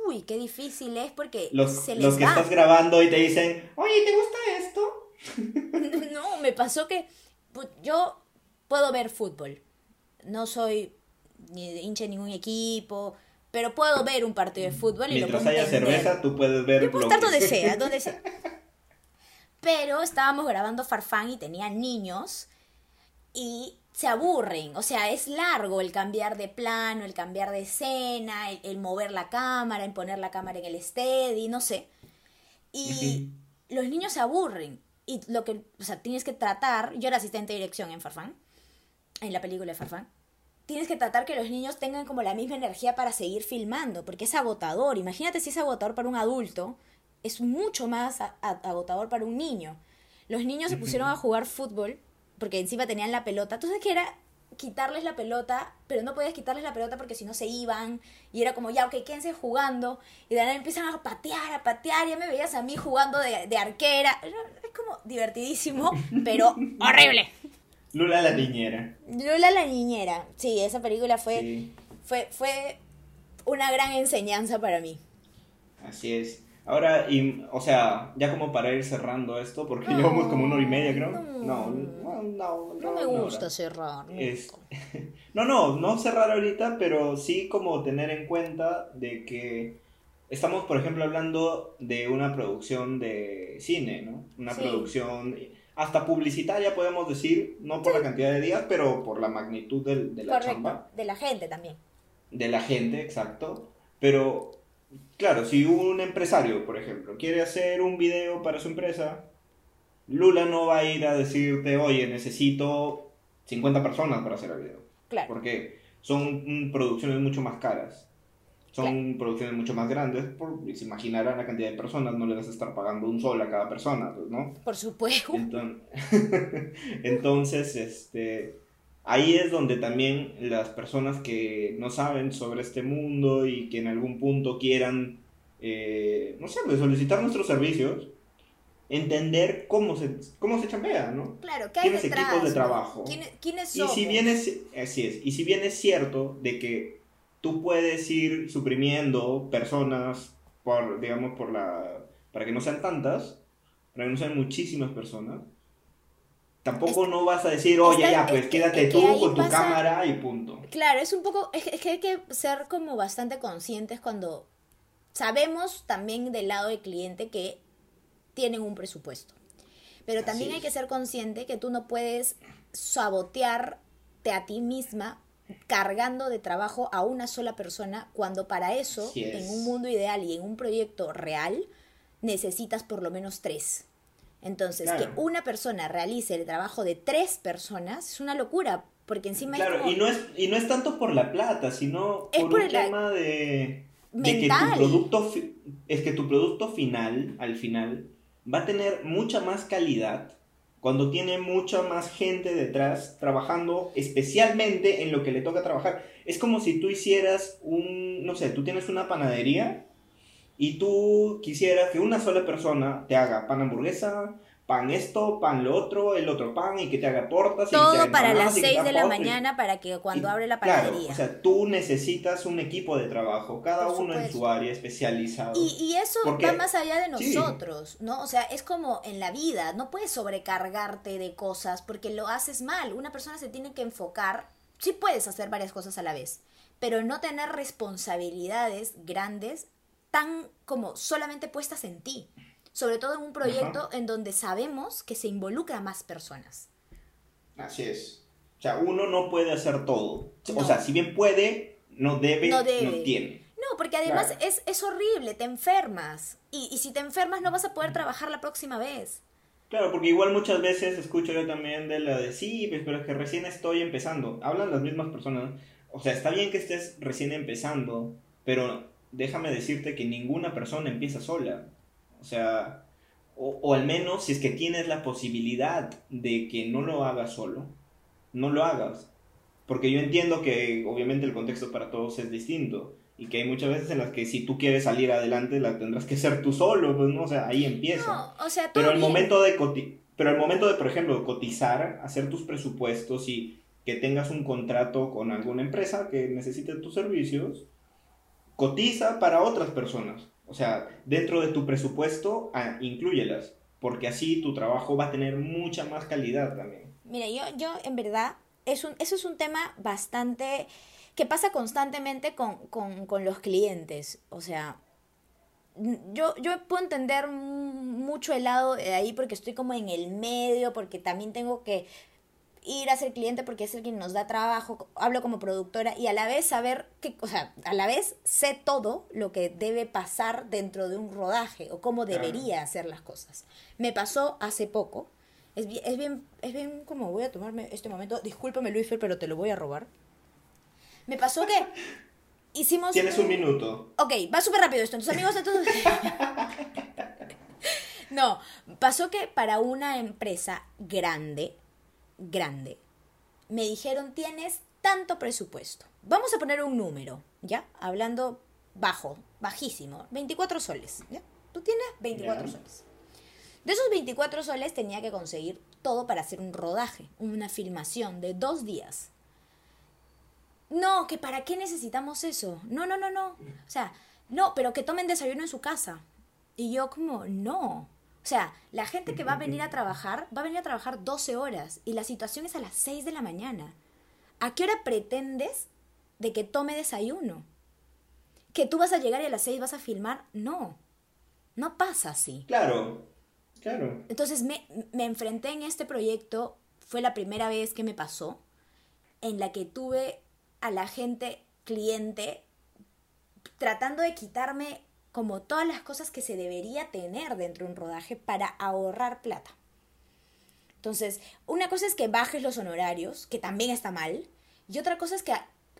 uy, qué difícil es porque los, se les Los que estás grabando y te dicen, oye, ¿te gusta esto? no, me pasó que yo puedo ver fútbol. No soy ni hincha de ningún equipo, pero puedo ver un partido de fútbol y Mientras haya cerveza, tú puedes ver. Yo puedo estar donde sea, donde sea. Pero estábamos grabando Farfán y tenía niños y se aburren, o sea, es largo el cambiar de plano, el cambiar de escena, el, mover la cámara, el poner la cámara en el steady, no sé. Y los niños se aburren. Y lo que, o sea, tienes que tratar, yo era asistente de dirección en Farfán, en la película de Farfán, tienes que tratar que los niños tengan como la misma energía para seguir filmando, porque es agotador. Imagínate si es agotador para un adulto, es mucho más agotador para un niño. Los niños se pusieron a jugar fútbol porque encima tenían la pelota. Entonces que era quitarles la pelota, pero no podías quitarles la pelota porque si no se iban. Y era como, ya, ok, quédense jugando. Y de nada empiezan a patear, a patear. Ya me veías a mí jugando de, arquera. Es como divertidísimo, pero horrible. Lula la niñera. Lula la niñera. Sí, esa película fue, fue, fue una gran enseñanza para mí. Así es. Ahora, y, o sea, ya como para ir cerrando esto, porque llevamos como una hora y media, creo. No, no, no. No, me gusta cerrar. no, no, no cerrar ahorita, pero sí como tener en cuenta de que estamos, por ejemplo, hablando de una producción de cine, ¿no? Una producción hasta publicitaria, podemos decir, no por la cantidad de días, pero por la magnitud de, de la chamba. De la gente también. De la gente, exacto. Pero Claro, si un empresario, por ejemplo, quiere hacer un video para su empresa, Lula no va a ir a decirte, oye, necesito 50 personas para hacer el video. Claro. Porque son producciones mucho más caras. Son producciones mucho más grandes. Por, se imaginarán la cantidad de personas, no le vas a estar pagando un sol a cada persona, pues, ¿no? Por supuesto. entonces este ahí es donde también las personas que no saben sobre este mundo y que en algún punto quieran, eh, no sé, pues, solicitar nuestros servicios, entender cómo se, cómo se chambea, ¿no? Claro, ¿qué hay ¿Quiénes equipos de trabajo? ¿Quiénes, son? Y si bien es, así es, y si bien es cierto de que tú puedes ir suprimiendo personas por, digamos, por la, para que no sean tantas, para que no sean muchísimas personas, Tampoco no vas a decir, oye, ya, pues quédate tú con tu cámara y punto. Claro, es un poco, es, que hay que ser como bastante conscientes cuando sabemos también del lado del cliente que tienen un presupuesto. Pero también hay que ser consciente que tú no puedes sabotearte a ti misma cargando de trabajo a una sola persona cuando para eso, en un mundo ideal y en un proyecto real, necesitas por lo menos tres. Entonces, que una persona realice el trabajo de tres personas es una locura, porque encima claro, es y no es y no es tanto por la plata, sino por, un tema de, de que tu producto es que tu producto final, al final, va a tener mucha más calidad cuando tiene mucha más gente detrás trabajando especialmente en lo que le toca trabajar. Es como si tú hicieras un, no sé, tú tienes una panadería y tú quisieras que una sola persona te haga pan hamburguesa, pan esto, pan lo otro, el otro pan y que te haga tortas. Todo para las 6 de la mañana para que cuando abre la panadería. Claro, o sea, tú necesitas un equipo de trabajo, cada uno en su área especializado. Y, eso va más allá de nosotros, ¿no? O sea, es como en la vida, no puedes sobrecargarte de cosas porque lo haces mal. Una persona se tiene que enfocar, sí puedes hacer varias cosas a la vez, pero no tener responsabilidades grandes tan como solamente puestas en ti sobre todo en un proyecto en donde sabemos que se involucra más personas. Así es. O sea, uno no puede hacer todo. O sea, si bien puede, no debe, no, tiene. No, porque además es, horrible, te enfermas. Y, y si te enfermas no vas a poder trabajar la próxima vez. Claro, porque igual muchas veces escucho yo también de la de sí, pues, pero es que recién estoy empezando. Hablan las mismas personas. O sea, está bien que estés recién empezando, pero déjame decirte que ninguna persona empieza sola. O sea, o, al menos si es que tienes la posibilidad de que no lo hagas solo, no lo hagas. Porque yo entiendo que obviamente el contexto para todos es distinto y que hay muchas veces en las que si tú quieres salir adelante la tendrás que ser tú solo, pues no, o sea, ahí empieza. o sea, pero el momento de pero el momento de, por ejemplo, cotizar, hacer tus presupuestos y que tengas un contrato con alguna empresa que necesite tus servicios, cotiza para otras personas. O sea, dentro de tu presupuesto, ah, incluyelas, porque así tu trabajo va a tener mucha más calidad también. Mira, yo, yo en verdad, eso es un tema bastante que pasa constantemente con, con, con los clientes. O sea, yo, yo puedo entender mucho el lado de ahí porque estoy como en el medio, porque también tengo que ir a ser cliente porque es el que nos da trabajo, hablo como productora y a la vez saber que, o sea, a la vez sé todo lo que debe pasar dentro de un rodaje o cómo debería hacer las cosas. Me pasó hace poco, es bien, es bien, es bien como voy a tomarme este momento, discúlpame Luis, pero te lo voy a robar. Me pasó que hicimos... Tienes un, minuto. Ok, va súper rápido esto, entonces amigos, entonces... no, pasó que para una empresa grande, grande. Me dijeron, tienes tanto presupuesto. Vamos a poner un número, ¿ya? Hablando bajo, bajísimo, 24 soles, ¿ya? Tú tienes 24 soles. De esos 24 soles tenía que conseguir todo para hacer un rodaje, una filmación de dos días. No, que para qué necesitamos eso. No, no, no, no. O sea, no, pero que tomen desayuno en su casa. Y yo como, no. O sea, la gente que va a venir a trabajar, va a venir a trabajar 12 horas y la situación es a las 6 de la mañana. ¿A qué hora pretendes de que tome desayuno? ¿Que tú vas a llegar y a las 6 vas a filmar? No, no pasa así. Claro, claro. Entonces me, me enfrenté en este proyecto, fue la primera vez que me pasó, en la que tuve a la gente cliente tratando de quitarme como todas las cosas que se debería tener dentro de un rodaje para ahorrar plata. Entonces, una cosa es que bajes los honorarios, que también está mal, y otra cosa es que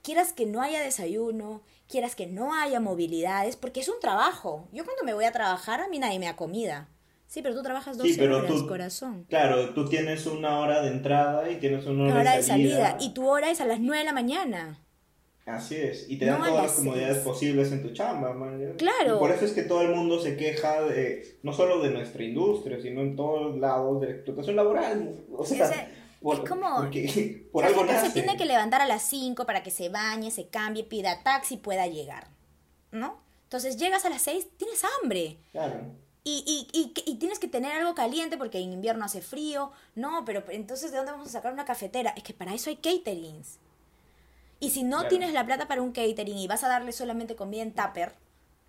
quieras que no haya desayuno, quieras que no haya movilidades, porque es un trabajo. Yo cuando me voy a trabajar, a mí nadie me da comida. Sí, pero tú trabajas dos horas, corazón. Claro, tú tienes una hora de entrada y tienes una hora, de, salida. Y tu hora es a las nueve de la mañana. Así es, y te dan todas las comodidades posibles en tu chamba, man. Claro. Y por eso es que todo el mundo se queja de, no solo de nuestra industria, sino en todos lados de la explotación laboral. O sea, es como, porque, por algo se tiene que levantar a las 5 para que se bañe, se cambie, pida taxi y pueda llegar, ¿no? Entonces llegas a las 6, tienes hambre. Claro. Y, y, y, y, tienes que tener algo caliente porque en invierno hace frío. No, pero entonces ¿de dónde vamos a sacar una cafetera? Es que para eso hay caterings. Y si no tienes la plata para un catering y vas a darle solamente comida en tupper,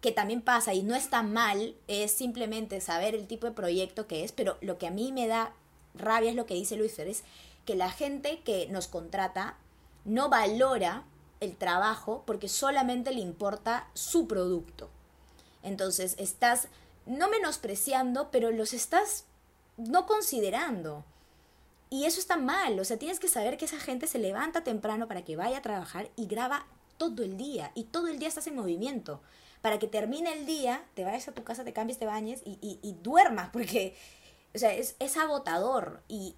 que también pasa y no está mal, es simplemente saber el tipo de proyecto que es, pero lo que a mí me da rabia es lo que dice Luis Fer, es que la gente que nos contrata no valora el trabajo porque solamente le importa su producto. Entonces estás no menospreciando, pero los estás no considerando. Y eso está mal, o sea, tienes que saber que esa gente se levanta temprano para que vaya a trabajar y graba todo el día, y todo el día estás en movimiento, para que termine el día, te vayas a tu casa, te cambies, te bañes y, y, duermas, porque O sea, es, es agotador y...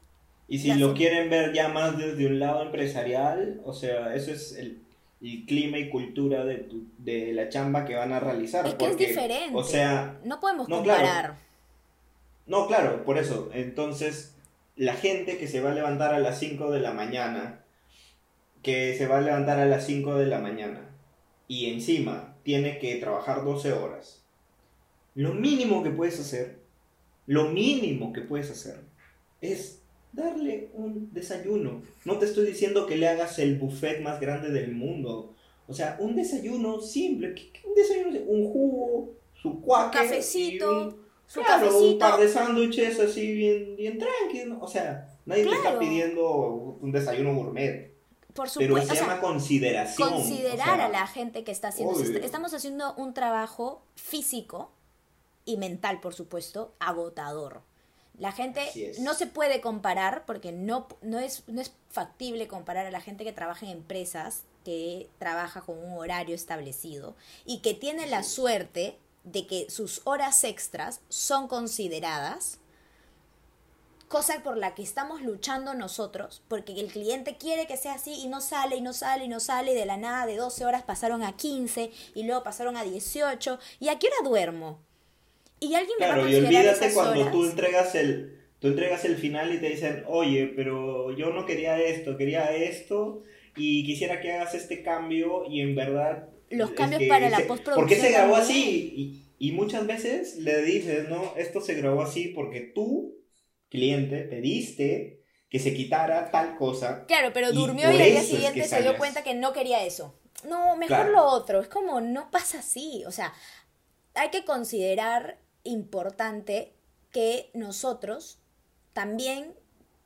Y si lo quieren ver ya más desde un lado empresarial, o sea, eso es el, el clima y cultura de, tu- de la chamba que van a realizar. Es que es diferente. O sea, No podemos No, claro. comparar. no, claro, por eso. Entonces, la gente que se va a levantar a las 5 de la mañana, que se va a levantar a las 5 de la mañana, y encima tiene que trabajar 12 horas, lo mínimo que puedes hacer, lo mínimo que puedes hacer, es darle un desayuno. No te estoy diciendo que le hagas el buffet más grande del mundo. O sea, un desayuno simple. ¿qué- qué- Un desayuno, un jugo, su cuaque. Cafecito, un- su claro, un par de sándwiches así bien, bien tranqui. ¿no? O sea, nadie te está Claro. pidiendo un desayuno gourmet. Por Pero supuesto. se o sea, llama consideración. considerar o sea, a la gente que está haciendo. obvio. Estamos haciendo un trabajo físico y mental, por supuesto, agotador. La gente no se puede comparar porque no, no, es, no es factible comparar a la gente que trabaja en empresas, que trabaja con un horario establecido y que tiene la suerte de que sus horas extras son consideradas cosa por la que estamos luchando nosotros, porque el cliente quiere que sea así y no sale y no sale y no sale y de la nada de 12 horas pasaron a 15 y luego pasaron a 18 y a qué hora duermo. Y alguien me va a Claro, y olvídate esas cuando horas. tú entregas el tú entregas el final y te dicen, oye, pero yo no quería esto, quería esto y quisiera que hagas este cambio y en verdad... Los es cambios que para la postproducción ¿Por qué se grabó también? así? Y, y muchas veces le dices, no, esto se grabó así porque tú, cliente, pediste que se quitara tal cosa. Claro, pero durmió y al día eso es que siguiente se dio cuenta que no quería eso. No, mejor Claro. lo otro. Es como, no pasa así. O sea, hay que considerar importante que nosotros también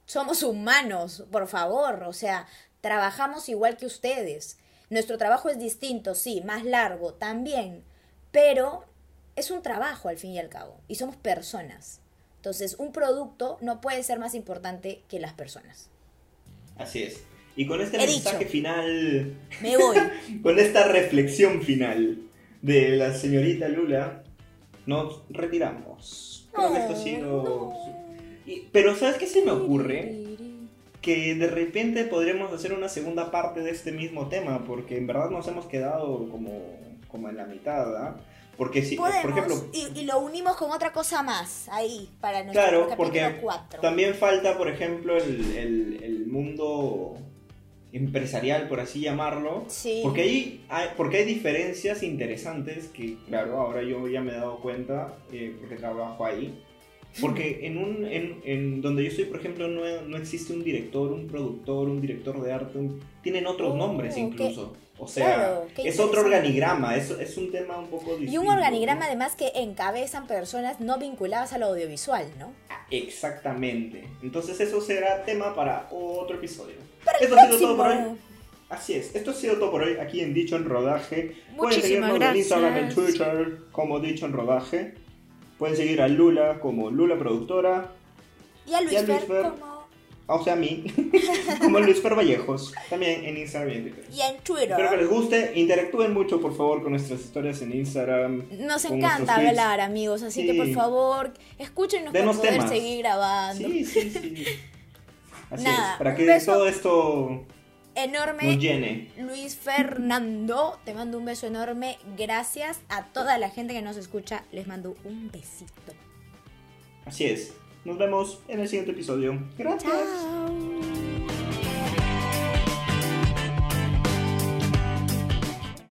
somos humanos, por favor. O sea, trabajamos igual que ustedes. Nuestro trabajo es distinto, sí, más largo también, pero es un trabajo al fin y al cabo. Y somos personas. Entonces, un producto no puede ser más importante que las personas. Así es. Y con este He mensaje dicho. final Me voy. Con esta reflexión final de la señorita Lula, nos retiramos. Creo que esto ha sido... Y- pero ¿sabes qué se me ocurre? Que de repente podremos hacer una segunda parte de este mismo tema, porque en verdad nos hemos quedado como, como en la mitad, ¿verdad? Porque si, por Podemos, ejemplo, y, y lo unimos con otra cosa más ahí, para nuestro Claro, porque 4. También falta, por ejemplo, el, el- el mundo empresarial, por así llamarlo. Sí. Porque hay, hay- porque hay diferencias interesantes que, claro, ahora yo ya me he dado cuenta, eh, porque trabajo ahí. Porque en, un, en, en donde yo estoy, por ejemplo, no, no existe un director, un productor, un director de arte. un- tienen otros Oh, nombres qué- incluso. O sea, claro, es otro organigrama, es, es un tema un poco distinto. Y un organigrama ¿no? además que encabezan personas no vinculadas al audiovisual, ¿no? Exactamente. Entonces eso será tema para otro episodio. el Esto ha sido todo por hoy. Así es, esto ha sido todo por hoy aquí en Dicho en Rodaje. Pueden Muchísimas seguirnos en Instagram, en gracias. Twitter como Dicho en Rodaje. Pueden seguir a Lula como Lula Productora, Y a Luis, Y a Luis Fer Fer. como... o sea a mí, como Luis Fer Vallejos, también en Instagram y en Twitter. Y en Twitter. Espero que les guste, interactúen mucho por favor con nuestras historias en Instagram. Nos encanta hablar, amigos, así Sí. que por favor, escúchenos Denos para poder temas. seguir grabando. Sí, sí, sí. Así Nada, es, para que todo esto Enorme. llene. Luis Fernando, te mando un beso enorme. Gracias a toda la gente que nos escucha. Les mando un besito. Así es. Nos vemos en el siguiente episodio. Gracias. Chao.